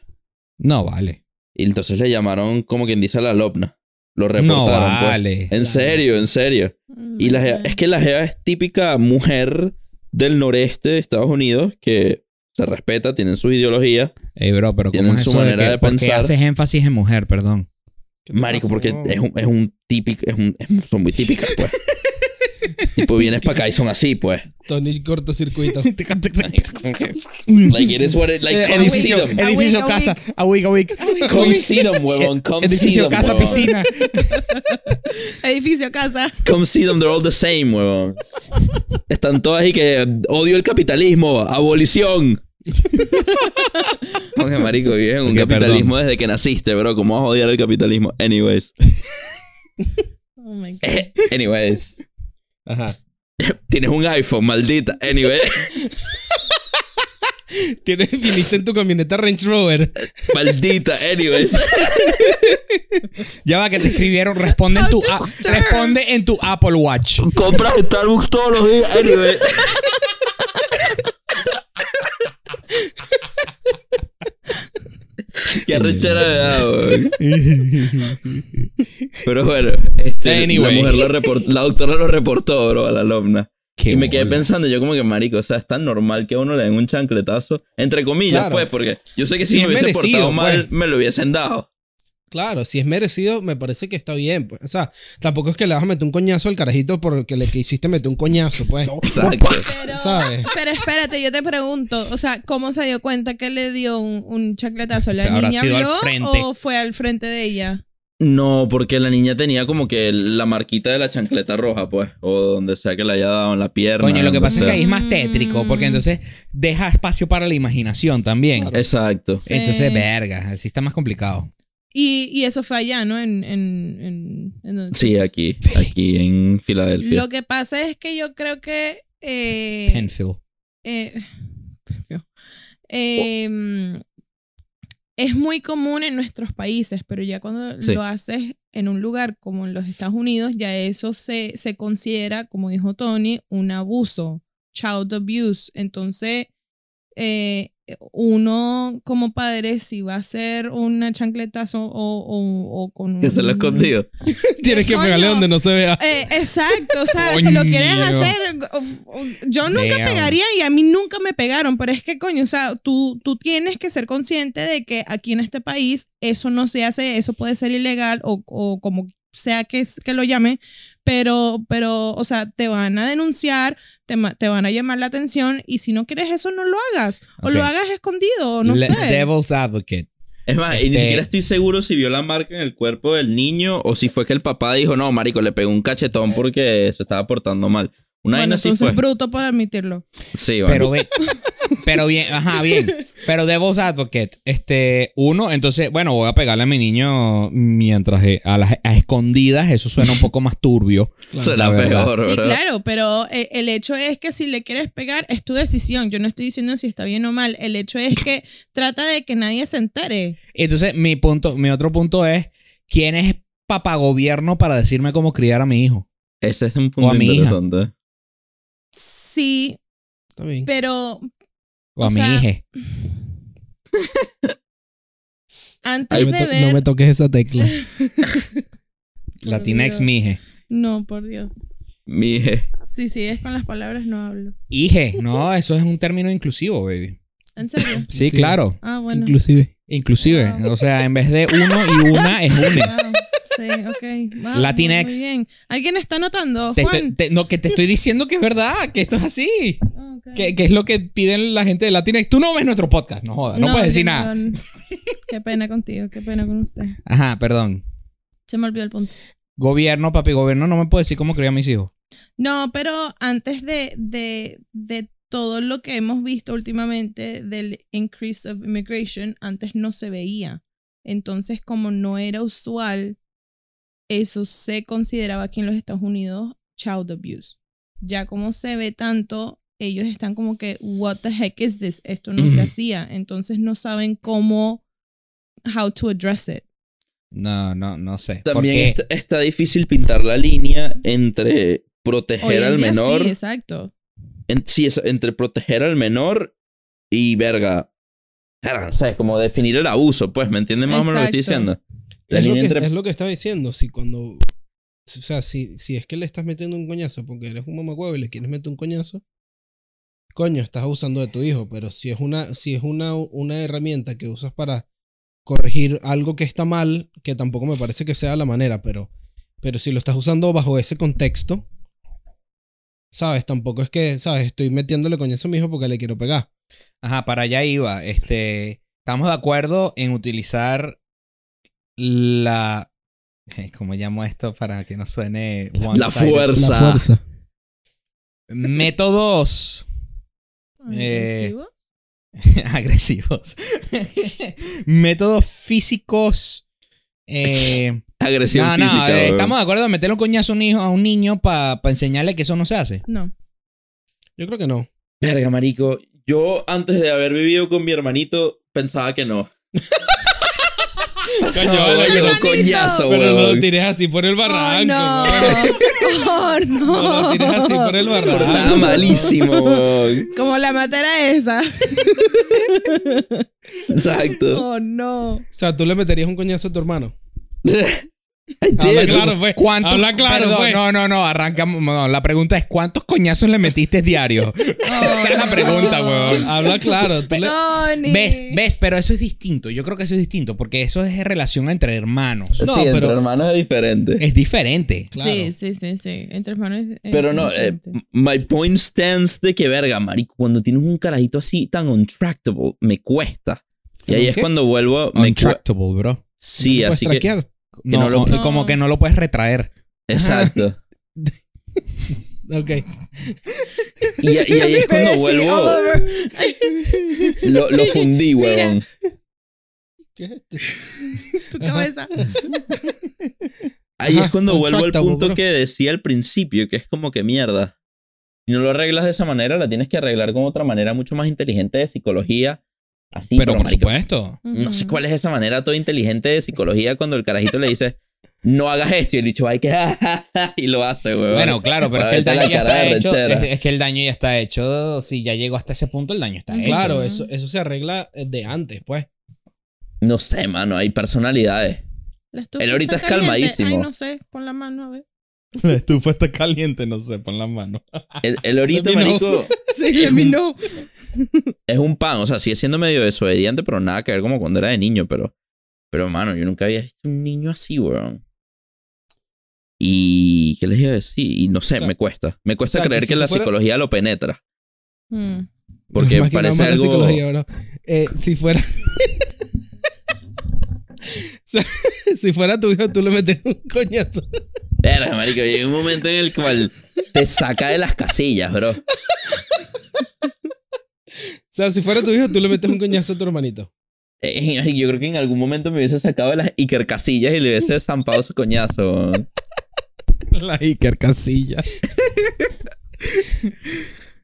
No vale. Y entonces le llamaron como quien dice a la lopna. Lo No reportaron, pues. vale. En serio, en serio. Y la jeva- es que la Jeva es típica mujer del noreste de Estados Unidos que se respeta, tienen su ideología. Ey, bro, pero Tienen ¿cómo es su eso manera que- de ¿por qué pensar. haces énfasis en mujer, perdón? ¿Qué te Marico, porque es un, es un típico, es un, es- son muy típicas, pues. tipo, vienes para acá y son así, pues. Tony cortocircuito. Like it is what it, like, Eh, come see edificio, them. edificio A week, a casa, a week, a week. Come see them, huevón. Come see Edificio them, casa, huevón. piscina. Edificio, casa. Come see them, they're all the same, huevón. Están todas ahí que odio el capitalismo, abolición. Oye, marico, vives en un capitalismo desde que naciste, bro. ¿Cómo vas a odiar el capitalismo? Anyways. Oh my God. Anyways. Ajá. Tienes un iPhone, maldita. Anyway. Tienes, viniste en tu camioneta Range Rover. maldita. Anyways. Ya va que te escribieron, responde en tu a- responde en tu Apple Watch. Compras Starbucks todos los días. Anyway. Qué arrechera de da, weón. Pero bueno, este, Anyway. la mujer lo la doctora lo reportó, bro, a la alumna. Qué y me quedé bola. pensando, yo como que marico, o sea, es tan normal que a uno le den un chancletazo. Entre comillas, Claro. pues, porque yo sé que si me es hubiese portado mal, pues. me lo hubiesen dado. Claro, si es merecido, me parece que está bien. Pues. O sea, tampoco es que le vas a meter un coñazo al carajito porque le que hiciste meter un coñazo, pues. Exacto. Pero, ¿Sabes? pero espérate, yo te pregunto, o sea, ¿cómo se dio cuenta que le dio un, un chacletazo? ¿La Se habrá niña vio frente. o fue al frente de ella? No, porque la niña tenía como que la marquita de la chancleta roja, pues. O donde sea que le haya dado en la pierna. Coño, lo que pasa es que sea. ahí es más tétrico, porque entonces deja espacio para la imaginación también. Exacto. Sí. Entonces, verga, así está más complicado. Y, y eso fue allá, ¿no? En, en, en, en donde- Sí, aquí. Aquí en Filadelfia. Lo que pasa es que yo creo que... eh, Penfield. eh, eh, es muy común en nuestros países, pero ya cuando Sí. lo haces en un lugar como en los Estados Unidos, ya eso se, se considera, como dijo Tony, un abuso, child abuse. Entonces, eh, uno como padre, si va a hacer una chancletazo o, o, o con Que se lo escondido. Tienes que pegarle donde no se vea. eh, exacto, o sea, si lo quieres hacer, yo nunca Damn. pegaría y a mí nunca me pegaron, pero es que coño, o sea, tú, tú tienes que ser consciente de que aquí en este país eso no se hace, eso puede ser ilegal o, o como sea que, que lo llame, pero, pero, o sea, te van a denunciar, te, te van a llamar la atención y si no quieres eso, no lo hagas, o Ok. lo hagas escondido, o no Le- sé. Devil's Advocate. Es más, y ni Este- siquiera estoy seguro si vio la marca en el cuerpo del niño o si fue que el papá dijo, no, marico, le pegó un cachetón porque se estaba portando mal. Una Bueno, vaina así entonces fue. bruto por admitirlo. Sí, bueno. Pero, ve- pero bien, ajá, bien. Pero Devil's Advocate, este, uno, entonces, bueno, voy a pegarle a mi niño mientras eh, a, las, a escondidas, eso suena un poco más turbio. Suena la verdad. peor, Sí, claro, pero eh, el hecho es que si le quieres pegar es tu decisión. Yo no estoy diciendo si está bien o mal. El hecho es que trata de que nadie se entere. Entonces, mi punto, mi otro punto es, ¿quién es papagobierno para decirme cómo criar a mi hijo? Ese es un O a punto mi hija. Sí, Está bien. pero O a mi hija. antes Ay, de ver... no me toques esa tecla. Latinx Dios. mije. No, por Dios. Mije. Sí, sí, es con las palabras no hablo. Ije, no, eso es un término inclusivo, baby. ¿En serio? Sí, Sí. claro. Ah, bueno. Inclusive. Inclusive. Wow. O sea, en vez de uno y una es une. Wow. Sí, ok. Muy bien. ¿Alguien está notando? Te estoy- Juan. te- no, que te estoy diciendo que es verdad, que esto es así. Ok. Que, que es lo que piden la gente de Latinx. Tú no ves nuestro podcast, no jodas, no, puedes decir nada. Qué pena contigo, qué pena con usted. Ajá, perdón. Se me olvidó el punto. Gobierno, papi, gobierno no me puede decir cómo criar a mis hijos. No, pero antes de, de, de todo lo que hemos visto últimamente del increase of immigration, antes no se veía. Entonces, como no era usual, eso se consideraba aquí en los Estados Unidos child abuse. Ya como se ve tanto, ellos están como que, what the heck is this? Esto no se hacía. Entonces no saben cómo, how to address it. No, no, no sé. También está, está difícil pintar la línea entre proteger en al menor. Sí, exacto. en- sí, eso, entre proteger al menor y verga. No sé, como definir el abuso, pues, ¿me entiendes más o menos lo que estoy diciendo? La Es lo, que, entre. es lo que estaba diciendo. Si cuando. O sea, si, si es que le estás metiendo un coñazo porque eres un mamacuevo y le quieres meter un coñazo, coño, estás abusando de tu hijo. Pero si es una, si es una, una herramienta que usas para corregir algo que está mal, que tampoco me parece que sea la manera, pero, pero si lo estás usando bajo ese contexto, ¿sabes? Tampoco es que, ¿sabes? Estoy metiéndole coñazo a mi hijo porque le quiero pegar. Ajá, para allá iba. Este, estamos de acuerdo en utilizar la. ¿Cómo llamo esto para que no suene La fuerza. La fuerza. Métodos Eh, ¿Agresivo? agresivos. Métodos físicos. Eh, Agresión no, eh, estamos de acuerdo en meterle un coñazo a un, hijo, a un niño para enseñarle que eso no se hace. No. Yo creo que no. Verga, marico. Yo, antes de haber vivido con mi hermanito, pensaba que no. Coño, coñazo, Pero no lo tires así por el barranco. oh, no. oh, no. No lo tires así por el Estaba barranco. malísimo, weón. Como la matera esa. Exacto. Oh, no. O sea, tú le meterías un coñazo a tu hermano. Habla claro, pues. ¿Cuántos- Habla claro, Perdón, pues. No, no, no, arrancamos. No, la pregunta es: ¿cuántos coñazos le metiste diario? Esa es la pregunta, weón. Habla claro. Tú le-. ¿Ves? ¿Ves? Pero eso es distinto. Yo creo que eso es distinto porque eso es relación entre hermanos. No, sí, entre pero- hermanos es diferente. Es diferente. Claro. Sí, sí, sí, sí. Entre hermanos. es- Pero no, eh, my point stands de que verga, marico, cuando tienes un carajito así tan untractable, me cuesta. Y ahí ¿Un es qué? cuando vuelvo, me. Untractable, bro. Sí, ¿No puedes así que traquear? No, no lo- no, como que no lo puedes retraer. exacto. Ok. Y, y ahí es cuando vuelvo, lo, lo fundí, huevón. ¿Qué es este? Tu cabeza. Ahí Ajá, es cuando vuelvo al punto bro. que decía al principio, que es como que mierda. Si no lo arreglas de esa manera, la tienes que arreglar con otra manera mucho más inteligente de psicología. Así, pero pero, por marico, supuesto. No sé cuál es esa manera toda inteligente de psicología cuando el carajito le dice, no hagas esto. Y el dicho, hay que, y lo hace, weón. Bueno, claro, pero es que el daño ya está hecho. Es, es que el daño ya está hecho. Si ya llegó hasta ese punto, el daño está hecho. Claro, eso, eso se arregla de antes, pues. No sé, mano, hay personalidades. Él ahorita está es caliente. calmadísimo. Ay, no sé. Pon la mano a ver. La estufa está caliente, no sé, pon la mano. El, el ahorita, marico, Sí, know. Es un pan. O sea, sigue siendo medio desobediente, pero nada que ver como cuando era de niño. Pero, pero mano, yo nunca había visto un niño así, weón. Y, ¿qué les iba a decir? Y no sé, O sea, me cuesta. Me cuesta o sea, que creer si que, la psicología lo penetra. Mm. Porque nada parece algo... psicología, bro. Eh, si fuera. O sea, si fuera tu hijo, tú le meterías un coñazo. Verga, marico, llega un momento en el cual te saca de las casillas, bro. O sea, si fuera tu hijo, tú le metes un coñazo a tu hermanito. Eh, yo creo que en algún momento me hubiese sacado de las Iker casillas y le hubiese zampado su coñazo. weón. La Iker Casillas.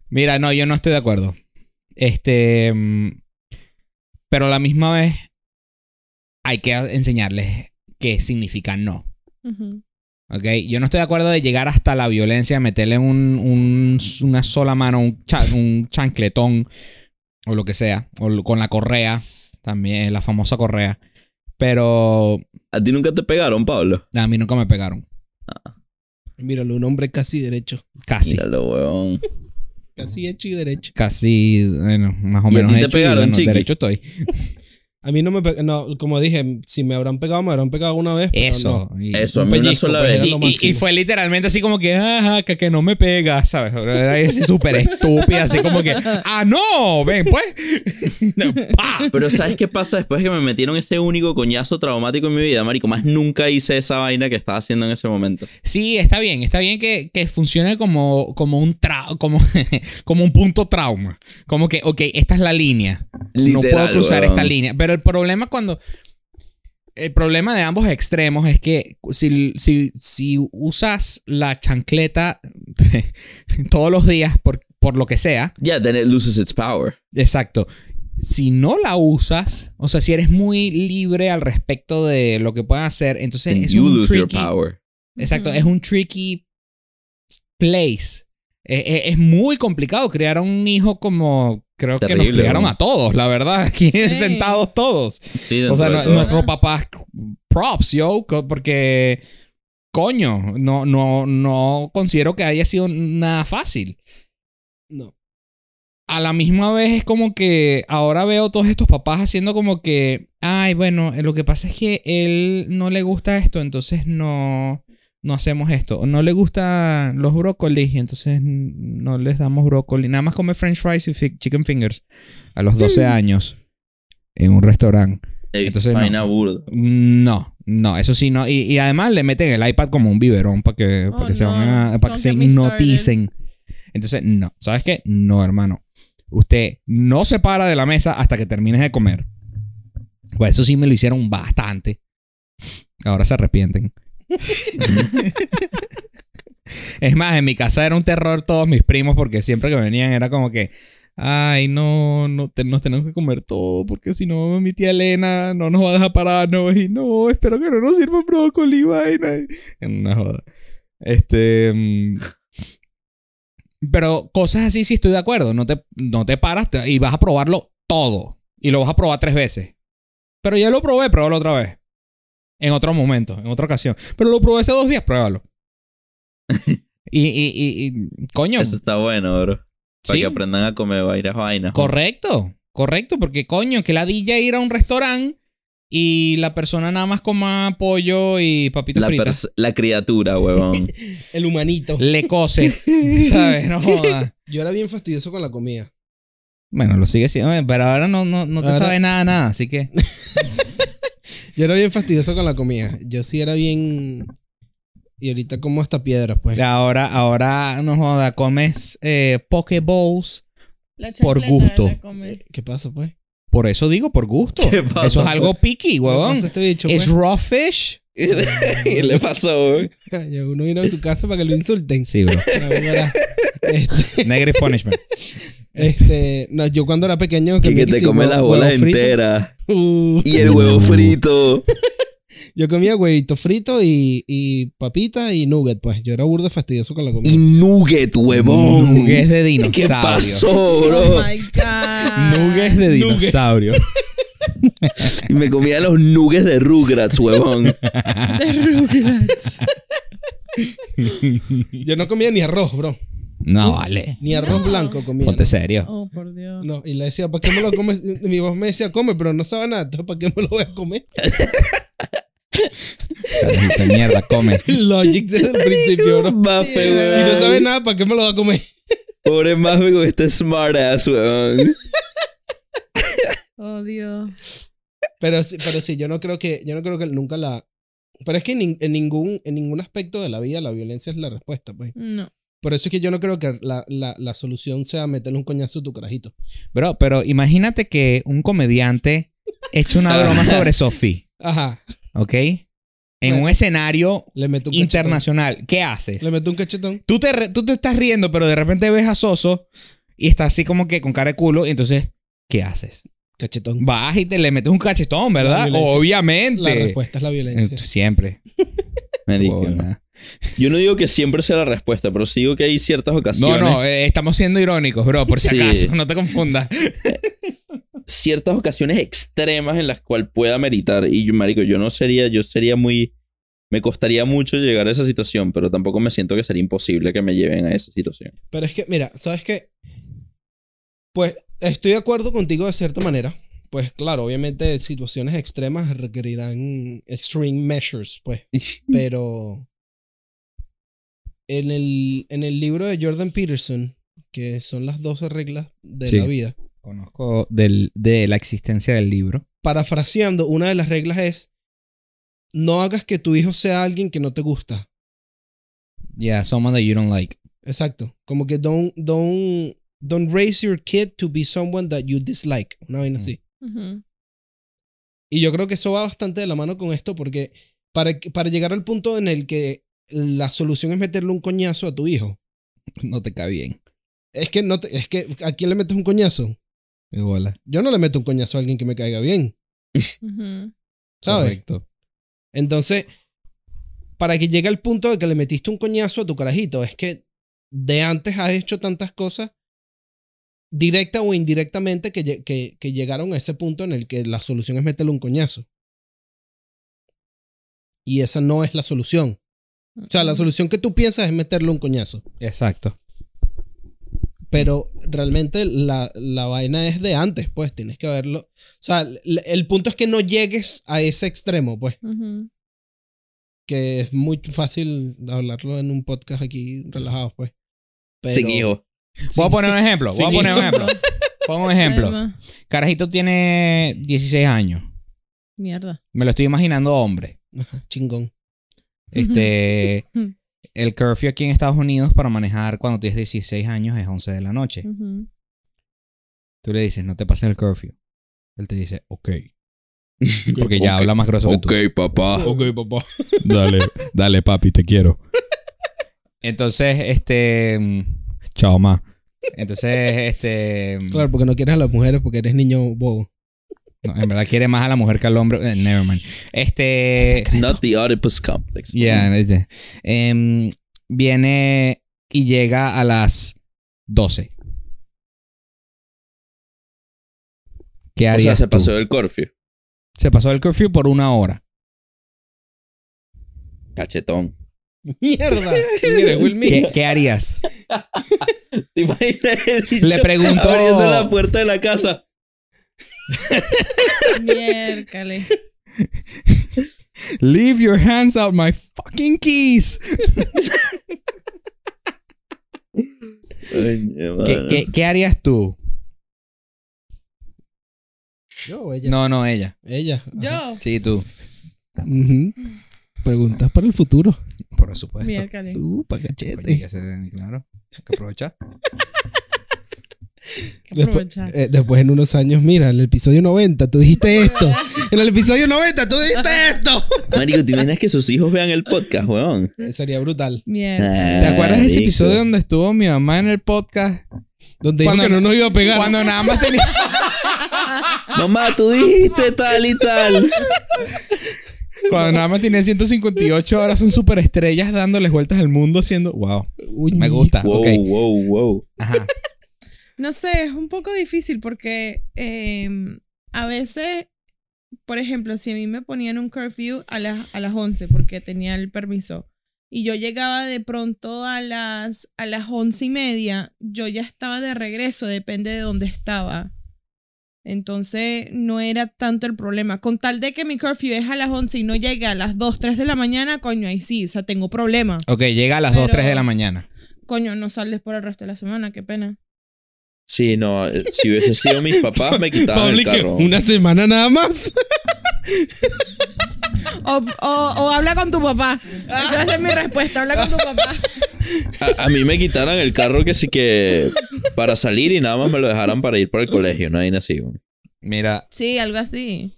Mira, no, yo no estoy de acuerdo. Este. mm, Pero a la misma vez hay que enseñarles qué significa no. Ujú. ¿Ok? Yo no estoy de acuerdo de llegar hasta la violencia, meterle un, un- una sola mano, un, cha- un chancletón o lo que sea, o lo- con la correa, también la famosa correa. Pero ¿A ti nunca te pegaron, Pablo? a mí nunca me pegaron. Míralo, un hombre casi derecho. Casi. Míralo, weón. Casi hecho y derecho. Casi, bueno, más o ¿Y a menos ti te hecho y, pegaron, bueno, chiqui? derecho estoy. A mí no me no, como dije, si me habrán pegado, me habrán pegado una vez. pero Eso. no. y- Eso, a Un mí una pellizco, sola pues, vez. Y, y- y fue literalmente así como que, ajá, que, que no me pega, ¿sabes? Era súper estúpida, así como que, ah, no, ven, pues. No, pa. Pero ¿sabes qué pasa después que me metieron ese único coñazo traumático en mi vida, marico? Más nunca hice esa vaina que estaba haciendo en ese momento. Sí, está bien, está bien que, que funcione como, como un tra como, como un punto trauma. Como que, ok, esta es la línea. no Literal, puedo cruzar weón. esta línea. Pero el problema cuando. El problema de ambos extremos es que si, si, si usas la chancleta todos los días por, por lo que sea, Yeah, then it loses its power. exacto. Si no la usas, o sea, si eres muy libre al respecto de lo que puedan hacer, entonces Then es you un lose your power. Exacto, es un tricky place. Eh, eh, es muy complicado criar a un hijo como creo que nos criaron ¿no? a todos, la verdad, aquí Sí. sentados todos. Sí, O sea, no- nuestros papás props, yo, porque coño, no, no, no considero que haya sido nada fácil. No. A la misma vez es como que ahora veo todos estos papás haciendo como que, ay, bueno, lo que pasa es que él no le gusta esto, entonces no, no hacemos esto. O no le gustan los brócolis, y entonces no les damos brócoli. Nada más come french fries y fi- chicken fingers a los 12 años en un restaurante. Entonces no. No, no, eso sí, no. Y, y además le meten el iPad como un biberón para que, Oh, para que se, no. van a- para que se hipnoticen. Entonces, no. ¿Sabes qué? No, hermano. Usted no se para de la mesa hasta que termines de comer. Pues eso sí me lo hicieron bastante. Ahora se arrepienten. es más, en mi casa era un terror todos mis primos porque siempre que venían era como que, ay, no, no nos tenemos que comer todo porque si no mi tía Elena no nos va a dejar pararnos y no, espero que no nos sirva brócoli, vaina. Una joda. Este... mm, Pero cosas así sí estoy de acuerdo. No te, no te paras te- y vas a probarlo todo. Y lo vas a probar tres veces. Pero ya lo probé, pruébalo otra vez. En otro momento, en otra ocasión. Pero lo probé hace dos días, pruébalo. y, y, y, y- coño. Eso está bueno, bro. Para sí, que aprendan a comer varias vainas. ¿no? correcto. Correcto, porque coño, que la DJ ir a un restaurante y la persona nada más coma pollo y papitas La, fritas. la criatura, huevón. El humanito. Le cose. ¿Sabes? No joda. Yo era bien fastidioso con la comida. Bueno, lo sigue siendo, pero ahora no, no, no te Ahora- sabe nada, nada, así que. Yo era bien fastidioso con la comida. Yo sí era bien. Y ahorita como hasta piedras, pues. Ahora, ahora, no joda, comes eh, poke bowls. La Por gusto. ¿Qué pasa, pues? Por eso digo, por gusto. ¿Qué pasa? Eso es algo picky, ¿Qué huevón. este bicho, Es pues? raw fish. ¿Qué le pasó, güey? Uno vino a su casa para que lo insulten. Sí, bro. Este, punishment. este, no, yo cuando era pequeño. Que, comía que te come las bolas enteras. Uh, Y el huevo frito. yo comía huevito frito y, y papita y nugget, pues. Yo era burdo fastidioso con la comida. Y nugget, huevón. Nuggets de dinosaurio. ¿Qué pasó, Oh bro? my God. Nuggets de dinosaurio. Y me comía los nuggets de Rugrats, huevón. De Rugrats. Yo no comía ni arroz, bro. No, vale. Ni arroz No. blanco comía. Ponte no. serio. Oh, por Dios. No, y le decía, ¿para qué me lo comes? Mi voz me decía, come, pero no sabe nada. Entonces, ¿para qué me lo voy a comer? Carajito, mierda, come. Logic desde el principio, bro. Huevón. Si no sabe nada, ¿para qué me lo va a comer? Pobre Mafe con este smart ass, huevón. Oh, Dios. Pero, sí- pero sí, yo no creo que, yo no creo que nunca la. Pero es que en, nin- en ningún, en ningún aspecto de la vida la violencia es la respuesta, pues. No. Por eso es que yo no creo que la, la, la solución sea meterle un coñazo a tu carajito. Bro, pero imagínate que un comediante eche una broma sobre Sophie, Ajá. ¿ok? En Bueno. un escenario Le meto un internacional. ¿Qué haces? Le meto un cachetón. Tú te, re- tú te estás riendo, pero de repente ves a Soso y está así como que con cara de culo. Y entonces, ¿qué haces? Cachetón. Vas y te le metes un cachetón, ¿verdad? Obviamente. La respuesta es la violencia. Siempre. Marico. Huevona. Yo no digo que siempre sea la respuesta, pero sí digo que hay ciertas No, ocasiones. no, eh, estamos siendo irónicos, bro, por si Sí. acaso, no te confundas. Ciertas ocasiones extremas en las cuales pueda meritar. Y yo, marico, yo no sería, yo sería muy. me costaría mucho llegar a esa situación, pero tampoco me siento que sería imposible que me lleven a esa situación. Pero es que, mira, ¿sabes qué? Pues estoy de acuerdo contigo de cierta manera. Pues claro, obviamente situaciones extremas requerirán extreme measures, pues. Pero en el, en el libro de Jordan Peterson, que son las 12 reglas de Sí. la vida, Conozco del, de la existencia del libro. parafraseando, una de las reglas es no hagas que tu hijo sea alguien que no te gusta. Yeah, someone that you don't like. Exacto. Como que don't, don't, don't raise your kid to be someone that you dislike. Una vaina así. Ujú. Y yo creo que eso va bastante de la mano con esto porque para, para llegar al punto en el que la solución es meterle un coñazo a tu hijo. No te cae bien. Es que no te- es que ¿a quién le metes un coñazo? Igual. Yo no le meto un coñazo a alguien que me caiga bien. ¿sabes? Correcto. Entonces, para que llegue al punto de que le metiste un coñazo a tu carajito, es que de antes has hecho tantas cosas, directa o indirectamente, que, que, que llegaron a ese punto en el que la solución es meterle un coñazo. Y esa no es la solución. O sea, la solución que tú piensas es meterle un coñazo. Exacto. Pero realmente la, la vaina es de antes, pues tienes que verlo. O sea, el, el punto es que no llegues a ese extremo, pues. Que es muy fácil hablarlo en un podcast aquí relajados, pues. Pero- Sin hijo. Voy a poner un ejemplo. Voy a poner un ejemplo. Pongo un ejemplo. Carajito tiene 16 años. Mierda. Me lo estoy imaginando hombre. Ajá, chingón. Este. El curfew aquí en Estados Unidos para manejar cuando tienes 16 años es 11 de la noche. Tú le dices, no te pases el curfew. Él te dice, ok. Porque ya Ok. habla más grueso que tú. Ok, papá. papá. Dale, dale, papi, te quiero. Entonces, este. Chao, ma. Entonces, este. Claro, porque no quieres a las mujeres porque eres niño bobo. no, en verdad quiere más a la mujer que al hombre. Eh, never mind. Este. Not the Oedipus complex. Yeah, em, viene y llega a las 12. ¿Qué O harías sea, se tú? pasó del curfew. Se pasó el curfew por una hora. Cachetón. Mierda. Mira. ¿Qué, qué harías? ¿Te imaginas el bicho Le preguntó- abriendo la puerta de la casa? Miércale. Leave your hands out my fucking keys. Ay, ¿Qué, mano. qué, qué harías tú? Yo o ella. No, no, ella. Ella. ajá. Yo. Sí, tú. Ujú. Preguntas para el futuro. Por supuesto. Miércale. Uh, pa' Oye, cachete. que se- claro. Que aprovechar. Después, eh, después en unos años, mira, en el episodio 90 tú dijiste esto. En el episodio 90 tú dijiste esto. Marico, ¿te imaginas que sus hijos vean el podcast, weón? Eh, Sería brutal. Mierda. ¿Te acuerdas de ese episodio donde estuvo mi mamá en el podcast? Donde dijo Cuando que no- nos iba a pegar. Cuando nada más tenía. Mamá, tú dijiste tal y tal. Cuando nada más tenía 158 horas, son superestrellas dándoles vueltas al mundo haciendo. Wow. Uy, Me gusta. Wow, ok. wow, wow. Ajá. No sé, es un poco difícil porque em, a veces, por ejemplo, si a mí me ponían un curfew a, las a las 11 porque tenía el permiso y yo llegaba de pronto a las, a las once y media, yo ya estaba de regreso, depende de dónde estaba. Entonces no era tanto el problema. Con tal de que mi curfew es a las 11 y no llegue a las 2, 3 de la mañana, coño, ahí sí, o sea, tengo problema. Ok, llega a las 2, Pero- 3 de la mañana. Coño, no sales por el resto de la semana, qué pena. Sí, no, eh, si hubiese sido mis papás, me quitaban Pablo, el carro. Una semana nada más. O, o, o habla con tu papá. Esa es mi respuesta, habla con tu papá. A, a mí me quitaran el carro que sí que para salir y nada más me lo dejaran para ir para el colegio, no hay así. Mira, Sí, algo así.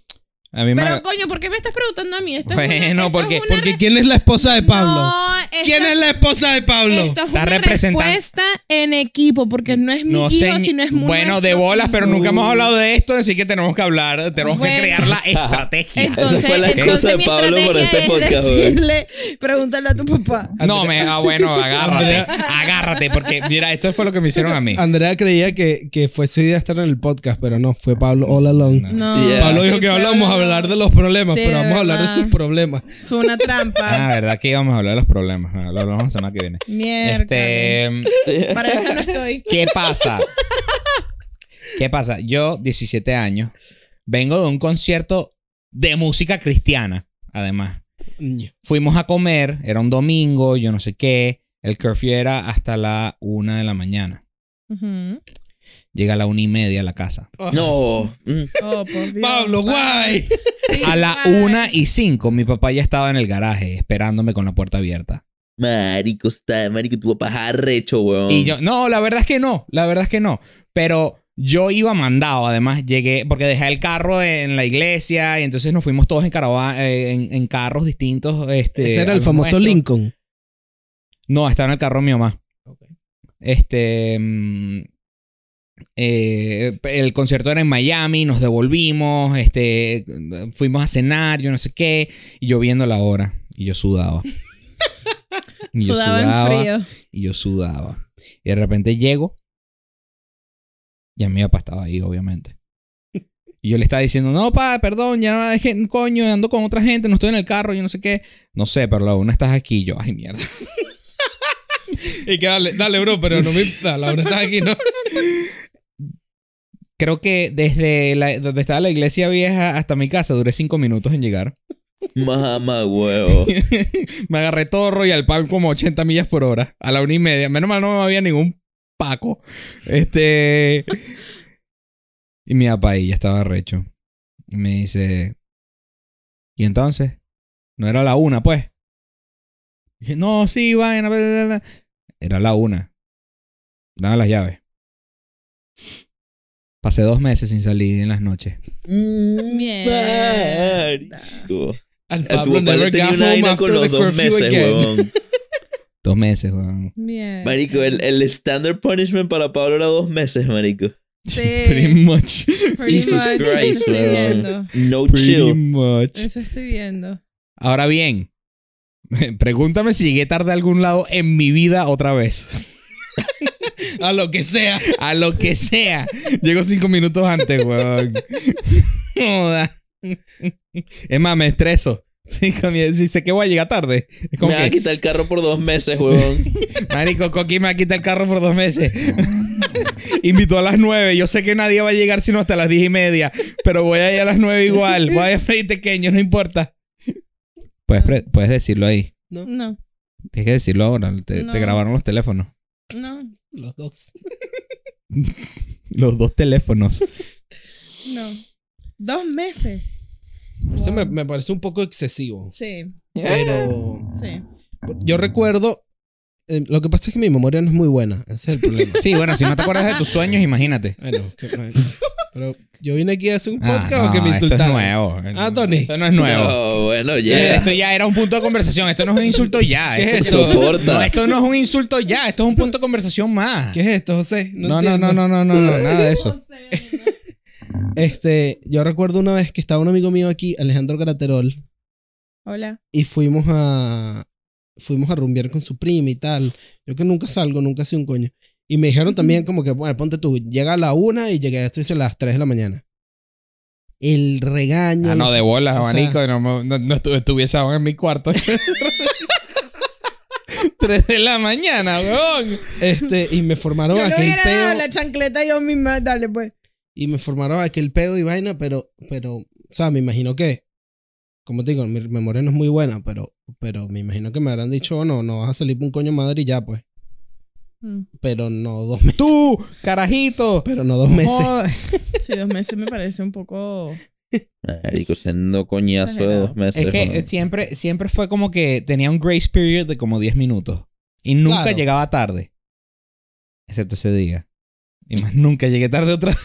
A mí me. Pero coño, ¿por qué me estás preguntando a mí? Esto es una- Bueno, esto porque- es una Porque re- ¿quién es la esposa de Pablo? No, esto- ¿Quién es la esposa de Pablo? Esto es Está una representando- respuesta en equipo, porque no es mi No hijo, sé. sino es muy bueno, de bolas, pero nunca hemos hablado de esto, así que tenemos que hablar, tenemos Bueno. que crear la estrategia. Entonces, Esa fue la excusa de Pablo por estrategia este es podcast, decirle, pregúntale a tu papá. No, me, ah, bueno, agárrate. agárrate, porque mira, esto fue lo que me hicieron a mí. Andrea creía que, que fue su idea estar en el podcast, pero no, fue Pablo all along. No. Yeah. Pablo dijo que hablamos, hablar de los problemas, Sí, pero vamos a hablar de sus problemas. Fue una trampa. Ah, verdad que íbamos a hablar de los problemas. Ah, Lo hablamos la semana que viene. Mierda. Este, Para eso no estoy. ¿Qué pasa? ¿Qué pasa? Yo, 17 años, vengo de un concierto de música cristiana, además. Fuimos a comer, era un domingo, yo no sé qué. El curfew era hasta la una de la mañana. Ujú. Llega a la una y media a la casa. No. Mm. Oh, por Dios. Pablo, guay. Sí, A la una y cinco, mi papá ya estaba en el garaje esperándome con la puerta abierta. Marico, está, marico, tu papá es arrecho, weón. Y yo, no, la verdad es que no, la verdad es que no. Pero yo iba mandado, además llegué, porque dejé el carro en la iglesia y entonces nos fuimos todos en, eh, en, en carros distintos. Este, Ese era el famoso. Lincoln. No, estaba en el carro de mi mamá. Ok. Este. Eh, el concierto era en Miami, nos devolvimos, este, fuimos a cenar, yo no sé qué, y yo viendo la hora, y yo sudaba. Y yo Sudaba en frío. y yo sudaba. Y de repente llego. Ya mi papá estaba ahí, obviamente. Y yo le estaba diciendo, no, pa, perdón, ya no, es que, coño, ando con otra gente, no estoy en el carro, yo no sé qué. No sé, pero la una estás aquí. Y yo, ay, mierda. Y que dale, dale, bro, pero no me. Dale, ahora estás aquí, ¿no? Creo que desde la- donde estaba la iglesia vieja hasta mi casa duré cinco minutos en llegar. Mamá, huevo. Me agarré todo Royal Palm como 80 millas por hora. A la una y media. Menos mal no había ningún paco. Este. Y mi papá ahí ya estaba recho. Y me dice. ¿Y entonces? No era la una, pues. dije, no, sí, vaina. bla, bla, bla". Era la una. Dame las llaves. Pasé dos meses sin salir en las noches. Mierda. Marico. And Pablo papá le never tenía got una home vaina after con the los dos curfew meses, again. huevón. Dos meses, weón. Mierda. Marico, el, el standard punishment para Pablo era dos meses, marico. Sí. Pretty much. Pretty Jesus much. Christ, Eso estoy weón. viendo. No Pretty chill. much. Eso estoy viendo. Ahora bien, pregúntame si llegué tarde a algún lado en mi vida otra vez. A lo que sea. A lo que sea. Llego cinco minutos antes, weón. Joda. Es más, me estreso. Sí, Si sé que voy a llegar tarde. Es como Me va a quitar el carro por dos meses, huevón. marico, Coqui me va a quitar el carro por dos meses. Invitó a las nueve. Yo sé que nadie va a llegar sino hasta las diez y media. Pero voy a ir a las nueve igual. Voy a freír pequeño, no importa. Puedes, pre- puedes decirlo ahí. No, Tienes que decirlo ahora. Te, No. te grabaron los teléfonos. no, Los dos. Los dos teléfonos. no. Dos meses. Eso me, me parece un poco excesivo. Sí, Pero sí. yo recuerdo. eh, lo que pasa es que mi memoria no es muy buena. Ese es el problema. Sí, bueno, si no te acuerdas de tus sueños, imagínate. Bueno, que- bueno. Pero yo vine aquí a hacer un Ah, podcast o que me no, esto es insultaron. nuevo. Ah, Tony. Esto no es nuevo. No, bueno, ya. Esto ya era un punto de conversación. Esto no es un insulto ya. ¿Qué Esto, es eso? Soporta. no, esto no es un insulto ya. Esto es un punto de conversación más. ¿Qué es esto, José? No, no, no, no, no, no, no, nada de eso. Este, yo recuerdo una vez que estaba un amigo mío aquí, Alejandro Graterol, Hola. y fuimos a fuimos a rumbear con su prima y tal. Yo que nunca salgo, nunca hacía un coño. Y me dijeron también como que, bueno, ponte tú, llega a la una y llegué a las 3 de la mañana. El regaño. Ah, no, de bolas, O sea- abanico. No, no, no estu- estuviese aún en mi cuarto. Tres de la mañana, weón. Este, y me formaron Yo le aquel hubiera dado peo. la chancleta yo misma. Dale, pues. Y me formaron aquel peo y vaina, pero, pero, o sea, me imagino que, como te digo, mi memoria no es muy buena, pero, pero me imagino que me habrán dicho, "Oh, no, no vas a salir por un coño madre y ya, pues. Mm. Pero no dos meses. Tú, carajito. Pero no dos meses. Sí, dos meses me parece un poco. Marico, siendo coñazo de dos meses. Es que siempre, siempre fue como que tenía un grace period de como 10 minutos. Y nunca Claro. llegaba tarde. Excepto ese día. Y más nunca llegué tarde otra vez.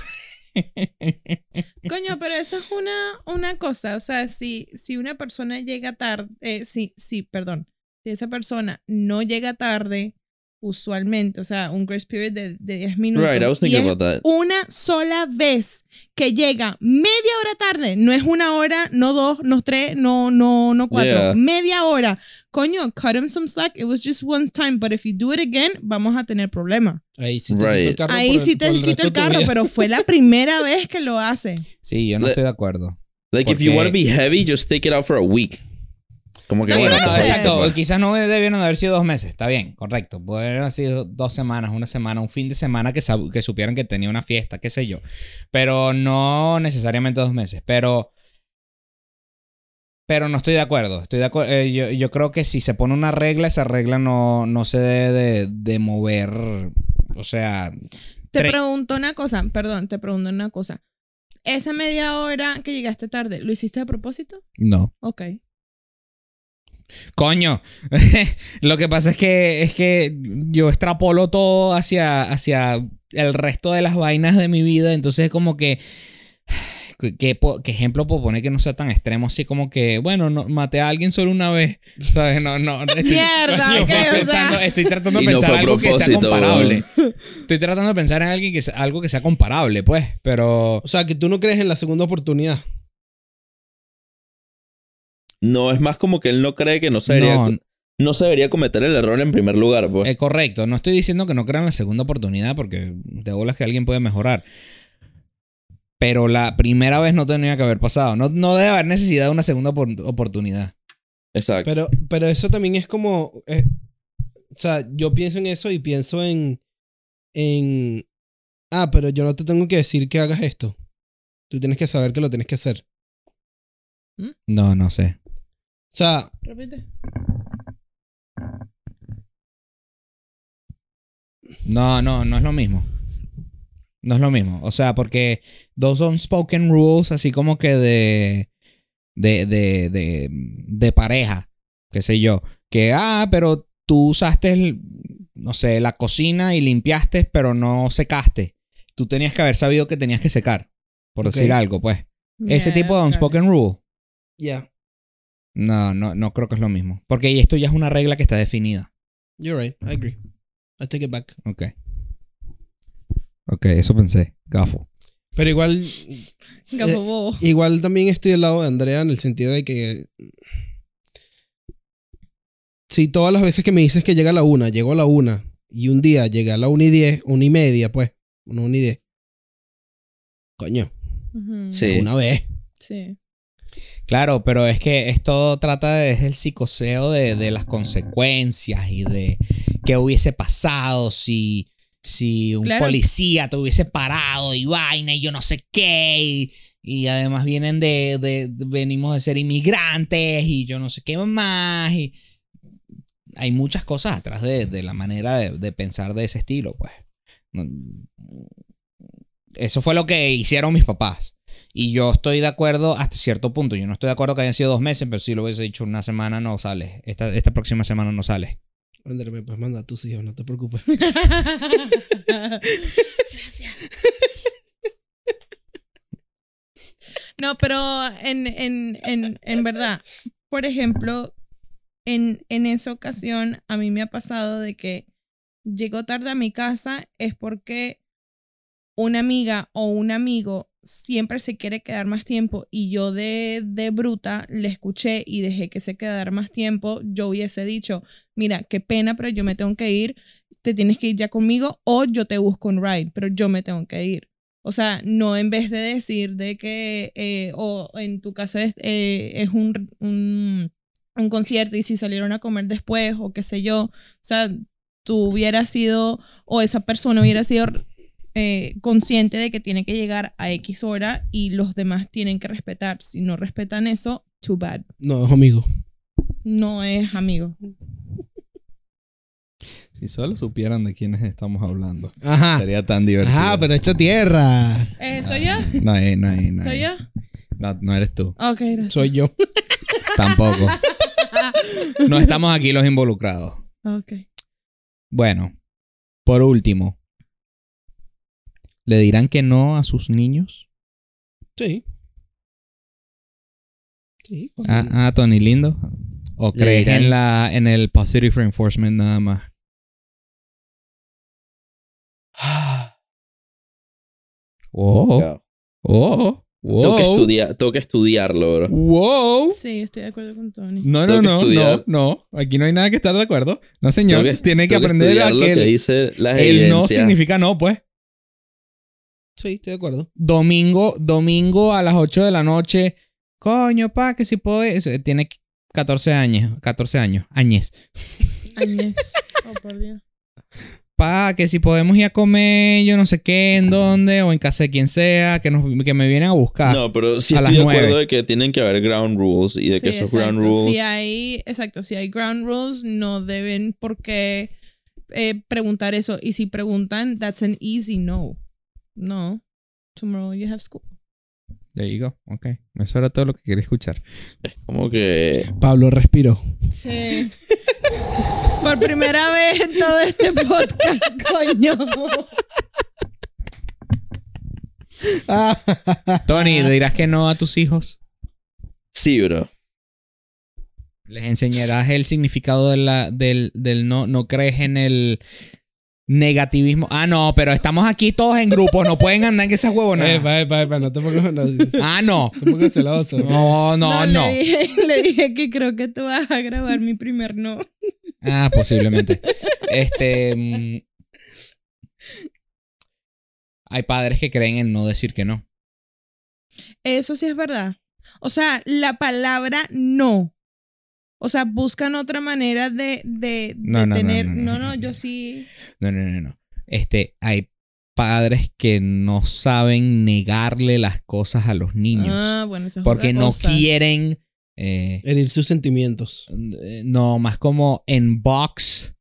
Coño, pero eso es una, una cosa. O sea, si, si una persona llega tarde. Eh, sí, sí, perdón. Si esa persona no llega tarde, usualmente, o sea, un grace period de, de 10 minutos. Right, I was y thinking es about that. una sola vez que llega media hora tarde, no es una hora, no dos, no tres, no, no, no cuatro, Yeah. media hora. Coño, cut him some slack. It was just one time, but if you do it again, vamos a tener problemas. Ahí sí te Right. quito el carro. Ahí por sí te quito el carro, pero fue la primera vez que lo hace. Sí, yo no estoy de acuerdo. Like, if you Porque- want to be heavy, just take it out for a week. Como que bueno, Bueno, no, meses. exacto. pues. Quizás no debieron haber sido dos meses. Está bien, correcto. Pueden haber sido dos semanas, una semana, un fin de semana que, que supieran que tenía una fiesta, qué sé yo. Pero no necesariamente dos meses. Pero. Pero no estoy de acuerdo. Estoy de acuerdo. eh, yo, yo creo que si se pone una regla, esa regla no, no se debe de, de mover. O sea. Te pregunto una cosa, perdón, te pregunto una cosa. Esa media hora que llegaste tarde, ¿lo hiciste a propósito? No. Ok. Coño, lo que pasa es que es que yo extrapolo todo hacia, hacia el resto de las vainas de mi vida, entonces es como que ¿qué, qué ejemplo puedo poner que no sea tan extremo así como que, bueno, no, maté a alguien solo una vez, ¿sabes? No, no, estoy, Mierda, o sea. estoy tratando de no pensar a algo que sea comparable. Estoy tratando de pensar en alguien que sea, algo que sea comparable, pues, pero O sea, que tú no crees en la segunda oportunidad. No, es más como que él no cree que no se debería, no, no se debería cometer el error en primer lugar. Pues. Eh, correcto, no estoy diciendo que no crean la segunda oportunidad porque de bolas que alguien puede mejorar. Pero la primera vez no tenía que haber pasado. No, no debe haber necesidad de una segunda opor- oportunidad. Exacto. Pero, pero eso también es como. eh, o sea, yo pienso en eso y pienso en. En. Ah, pero yo no te tengo que decir que hagas esto. Tú tienes que saber que lo tienes que hacer. No, no sé. O sea, Repite. No, no, no es lo mismo. No es lo mismo. O sea, porque dos son spoken rules, así como que de. de, de, de, de pareja. Qué sé yo. Que, ah, pero tú usaste, el- no sé, la cocina y limpiaste, pero no secaste. Tú tenías que haber sabido que tenías que secar. Por decir algo, pues. Ese tipo de unspoken rule. yeah, No, no, no creo que es lo mismo. Porque esto ya es una regla que está definida. you're right. I agree. I take it back. Ok. Ok, eso pensé. Gafo. Pero igual. Gafo Eh, bobo. Igual también estoy del lado de Andrea en el sentido de que. Si todas las veces que me dices que llega a la una, llego a la una, y un día llegué a la una y diez, una y media, pues, una, una y diez. Coño. Sí. una vez. Sí. Claro, pero es que esto trata de, es el psicoseo de, de las consecuencias y de qué hubiese pasado si, si un Claro. policía te hubiese parado y vaina y yo no sé qué. Y, y además vienen de, de- de- venimos de ser inmigrantes y yo no sé qué más. Y hay muchas cosas atrás de, de la manera de, de pensar de ese estilo, pues. Eso fue lo que hicieron mis papás. Y yo estoy de acuerdo hasta cierto punto. Yo no estoy de acuerdo que hayan sido dos meses, pero si lo hubiese dicho una semana no sale. Esta, esta próxima semana no sale. Andrea, me puedes mandar a tus hijos, no te preocupes. Gracias. No, pero en, en, en, en verdad, por ejemplo, en, en esa ocasión a mí me ha pasado de que llego tarde a mi casa es porque una amiga o un amigo siempre se quiere quedar más tiempo y yo de, de bruta le escuché y dejé que se quedara más tiempo, yo hubiese dicho, mira, qué pena, pero yo me tengo que ir, te tienes que ir ya conmigo o yo te busco un ride, pero yo me tengo que ir. O sea, no en vez de decir de que, eh, o en tu caso es, eh, es un, un, un concierto y si salieron a comer después o qué sé yo, o sea, tú hubieras sido, o esa persona hubiera sido eh, consciente de que tiene que llegar a X hora y los demás tienen que respetar. Si no respetan eso, too bad. No, amigo. No es amigo. Si solo supieran de quiénes estamos hablando. Ajá. Sería tan divertido. Ajá, pero hecho tierra. Eh, ¿Soy yo? No hay, no hay, no ¿Soy yo? No, no eres tú. Ok, gracias. Soy yo. Tampoco. No estamos aquí los involucrados. Ok. Bueno, por último. ¿Le dirán que no a sus niños? Sí. Sí. ¿A, a Tony Lindo? ¿O Le crees dirán- en, la, en el positive reinforcement nada más? Wow. que, estudiar, tengo que estudiarlo, bro. Wow. Sí, estoy de acuerdo con Tony. No, no, no, no, no. Aquí no hay nada que estar de acuerdo. No, señor. Tiene que aprender a que que el, dice las el no significa no, pues. Sí, estoy de acuerdo. Domingo, domingo a las 8 de la noche, Coño, pa, que si puedes. Tiene 14 años. 14 años. Añez. Añez. Oh, por Dios. Pa, que si podemos ir a comer, yo no sé qué, en dónde, o en casa de quien sea, que, nos, que me vienen a buscar. No, pero sí estoy de acuerdo de que tienen que haber ground rules y de que Sí, esos ground exacto. rules. Si hay, exacto, si hay ground rules, no deben por qué eh, preguntar eso. Y si preguntan, that's an easy no. No. Tomorrow you have school. There you go. Ok. Eso era todo lo que quería escuchar. Como que. Pablo respiró. Sí. por primera vez en todo este podcast, coño. Tony, ¿le dirás que no a tus hijos? Sí, bro. Les enseñarás el significado de la, del, del no, no crees en el negativismo. Ah, no, pero estamos aquí todos en grupos, no pueden andar en esas huevonas. Epa, epa, epa, no te pongas, no, te Ah, no. pongas celoso. No, no, no. Le, dije, le dije que creo que tú vas a grabar mi primer no. Ah, posiblemente. Este. mm, hay padres que creen en no decir que no. Eso sí es verdad. O sea, la palabra no. O sea, buscan otra manera de, de, No, no, no, tener. no, no, No, no, no, no. yo sí. No, no, no, no. Este, hay padres que no saben negarle las cosas a los niños. Ah, bueno, eso es porque otra no cosa. quieren. eh, Herir sus sentimientos. eh, no, más como en box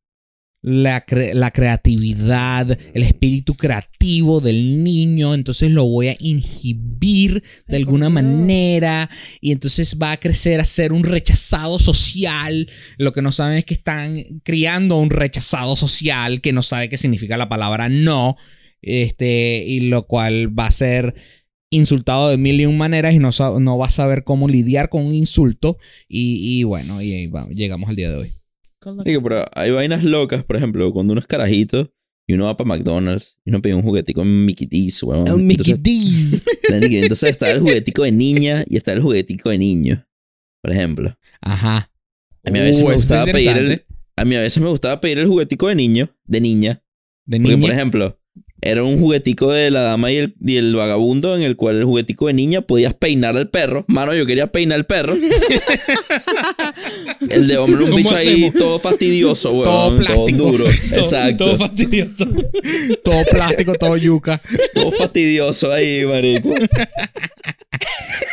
la, cre- la creatividad, el espíritu creativo del niño, entonces lo voy a inhibir de alguna manera y entonces va a crecer a ser un rechazado social. Lo que no saben es que están criando un rechazado social que no sabe qué significa la palabra no, este, y lo cual va a ser insultado de mil y un maneras y no, no va a saber cómo lidiar con un insulto y, y bueno, y ahí va, llegamos al día de hoy. Digo, pero hay vainas locas, por ejemplo, cuando uno es carajito y uno va para McDonald's y uno pide un juguetico en Mickey D's, weón. Un Mickey Entonces, D's. entonces está el juguetico de niña y está el juguetico de niño, por ejemplo. Ajá. A mí a veces Uh, me gustaba pedir el, a mí a veces me gustaba pedir el juguetico de niño, de niña, De porque por ejemplo, era un juguetico de la dama y el, y el vagabundo en el cual el juguetico de niña podías peinar al perro. Mano, yo quería peinar al perro. el de hombre un ¿Cómo bicho ahí todo fastidioso, weón. Todo plástico. duro. Todo- Exacto. Todo fastidioso. todo plástico, todo yuca. todo fastidioso ahí, marico.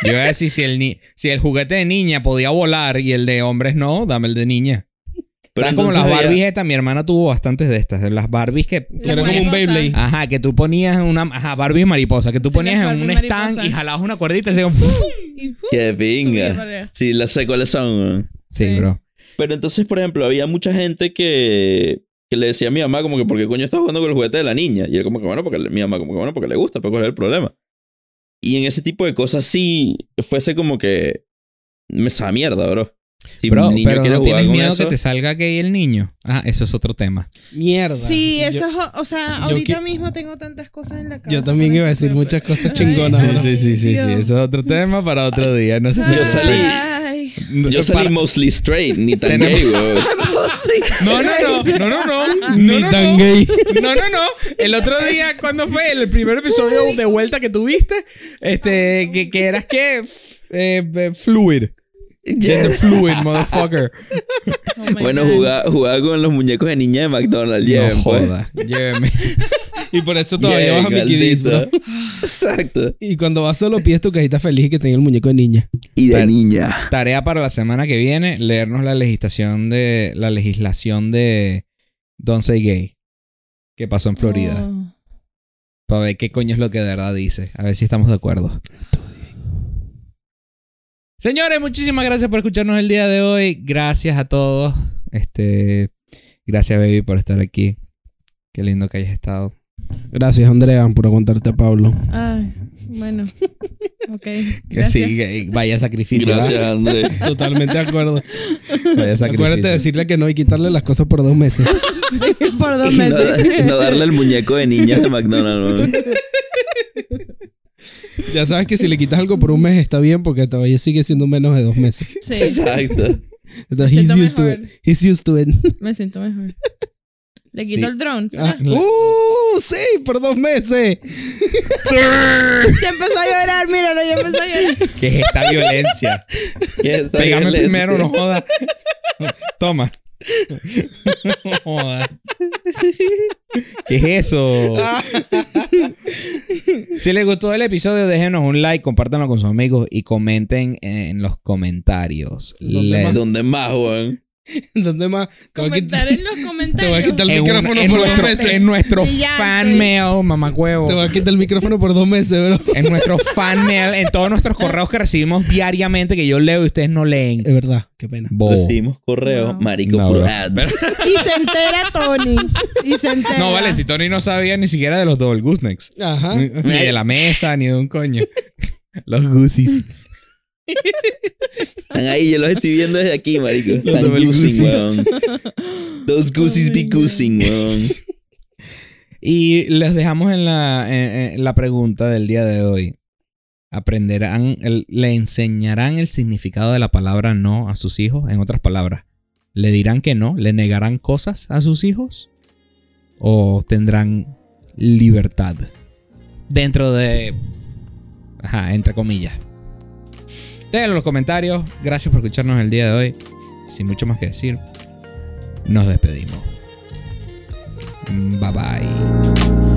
Yo iba a decir, si el, ni- si el juguete de niña podía volar y el de hombres no, dame el de niña. Pero ¿Sabes como las había- Barbies estas? Mi hermana tuvo bastantes de estas. Las Barbies que... Que era como un Beyblade. Ajá, que tú ponías en una... Ajá, Barbie mariposa. Que tú Sí, ponías las en un Barbie stand mariposa. y jalabas una cuerdita y se iban... ¡fum! Y, ¡fu! Qué subía pinga. arriba. Sí, las sé cuáles son. weón. Sí, Sí. bro. Pero entonces, por ejemplo, había mucha gente que, que le decía a mi mamá como que, ¿por qué coño estás jugando con el juguete de la niña? Y él como que, bueno, porque le- mi mamá como que, bueno, porque le gusta, pero ¿cuál es el problema? Y en ese tipo de cosas sí fuese como que me sabe mierda, bro. Si Bro, un niño pero quiere no jugar tienes con miedo eso, que te salga gay el niño. Ah, eso es otro tema. Mierda. Sí, eso Yo- es. o- sea, ahorita que- mismo tengo tantas cosas en la cabeza. Yo también iba a decir pero- muchas cosas chingonas. Sí, sí, sí, sí. Eso es otro tema para otro día. No se Yo salí- Ay. yo salí Para- mostly straight, ni tan Tenemos- gay. No, no, no, no, no, no. Ni No, no, tan no. gay. No, no, no. El otro día, cuando fue el primer episodio de vuelta que tuviste, este, que, que eras que eh, eh, fluid. Gender fluid, motherfucker. Oh Bueno, jugaba, jugaba con los muñecos de niña de McDonald's. lleven, no pues. joda. Lléveme. Y por eso todavía Lleven, vas a Mickey D's, bro. maldito. Exacto. Y cuando vas solo pides tu cajita feliz y que tenga el muñeco de niña. Y de niña. Tarea para la semana que viene, leernos la legislación de la legislación de Don't Say Gay que pasó en Florida. Oh. Para ver qué coño es lo que de verdad dice. A ver si estamos de acuerdo. Señores, muchísimas gracias por escucharnos el día de hoy. Gracias a todos. Este, gracias, baby, por estar aquí. Qué lindo que hayas estado. Gracias, Andrea, por aguantarte a Pablo. Ay, bueno. Ok. Que sí, que vaya sacrificio. Gracias, ¿verdad? Andrés. Totalmente de acuerdo. Vaya sacrificio. Acuérdate de decirle que no y quitarle las cosas por dos meses. Por dos Y no, meses. no darle el muñeco de niña de McDonald's. Ya sabes que si le quitas algo por un mes está bien porque todavía sigue siendo menos de dos meses. Sí, Exacto. Entonces, he's used to it. He's used to it. me siento mejor. Le quito Sí. el dron. Ah, La- ¡Uh! Sí, por dos meses. Ya empezó a llorar, míralo, ya empezó a llorar. ¿Qué es esta violencia? ¿Qué es esta Pégame violencia? primero, no joda. Toma. ¿Qué es eso? Si les gustó el episodio, déjenos un like, compártanlo con sus amigos y comenten en los comentarios. ¿Dónde Le- más? ¿Dónde más, weón? ¿Dónde más? Te voy a Comentar quitar, en los te voy a comentarios. quitar el en, un- micrófono en por dos nuestro, meses. en nuestro fan mail, mamacuevo. Te voy a quitar el micrófono por dos meses, bro. En nuestro fan mail, en todos nuestros correos que recibimos diariamente que yo leo y ustedes no leen. Es verdad, qué pena. Bobo. Recibimos correo, No. marico, No, puro bro. ad. Y se entera Tony. Y se entera. No, vale, si Tony no sabía ni siquiera de los double goosenecks. Ajá. Ni ni de la mesa, ni de un coño. Los goosies. Están ahí, yo los estoy viendo desde aquí, marico. Están goosing, weón. Those goosies be goosing, weón. Y les dejamos en la, en- en la pregunta del día de hoy. ¿Aprenderán, el- le enseñarán el significado de la palabra no a sus hijos? En otras palabras, ¿le dirán que no? ¿Le negarán cosas a sus hijos? ¿O tendrán libertad? Dentro de... Ajá, entre comillas. Déjenlo en los comentarios. Gracias por escucharnos el día de hoy. Sin mucho más que decir, nos despedimos. Bye bye.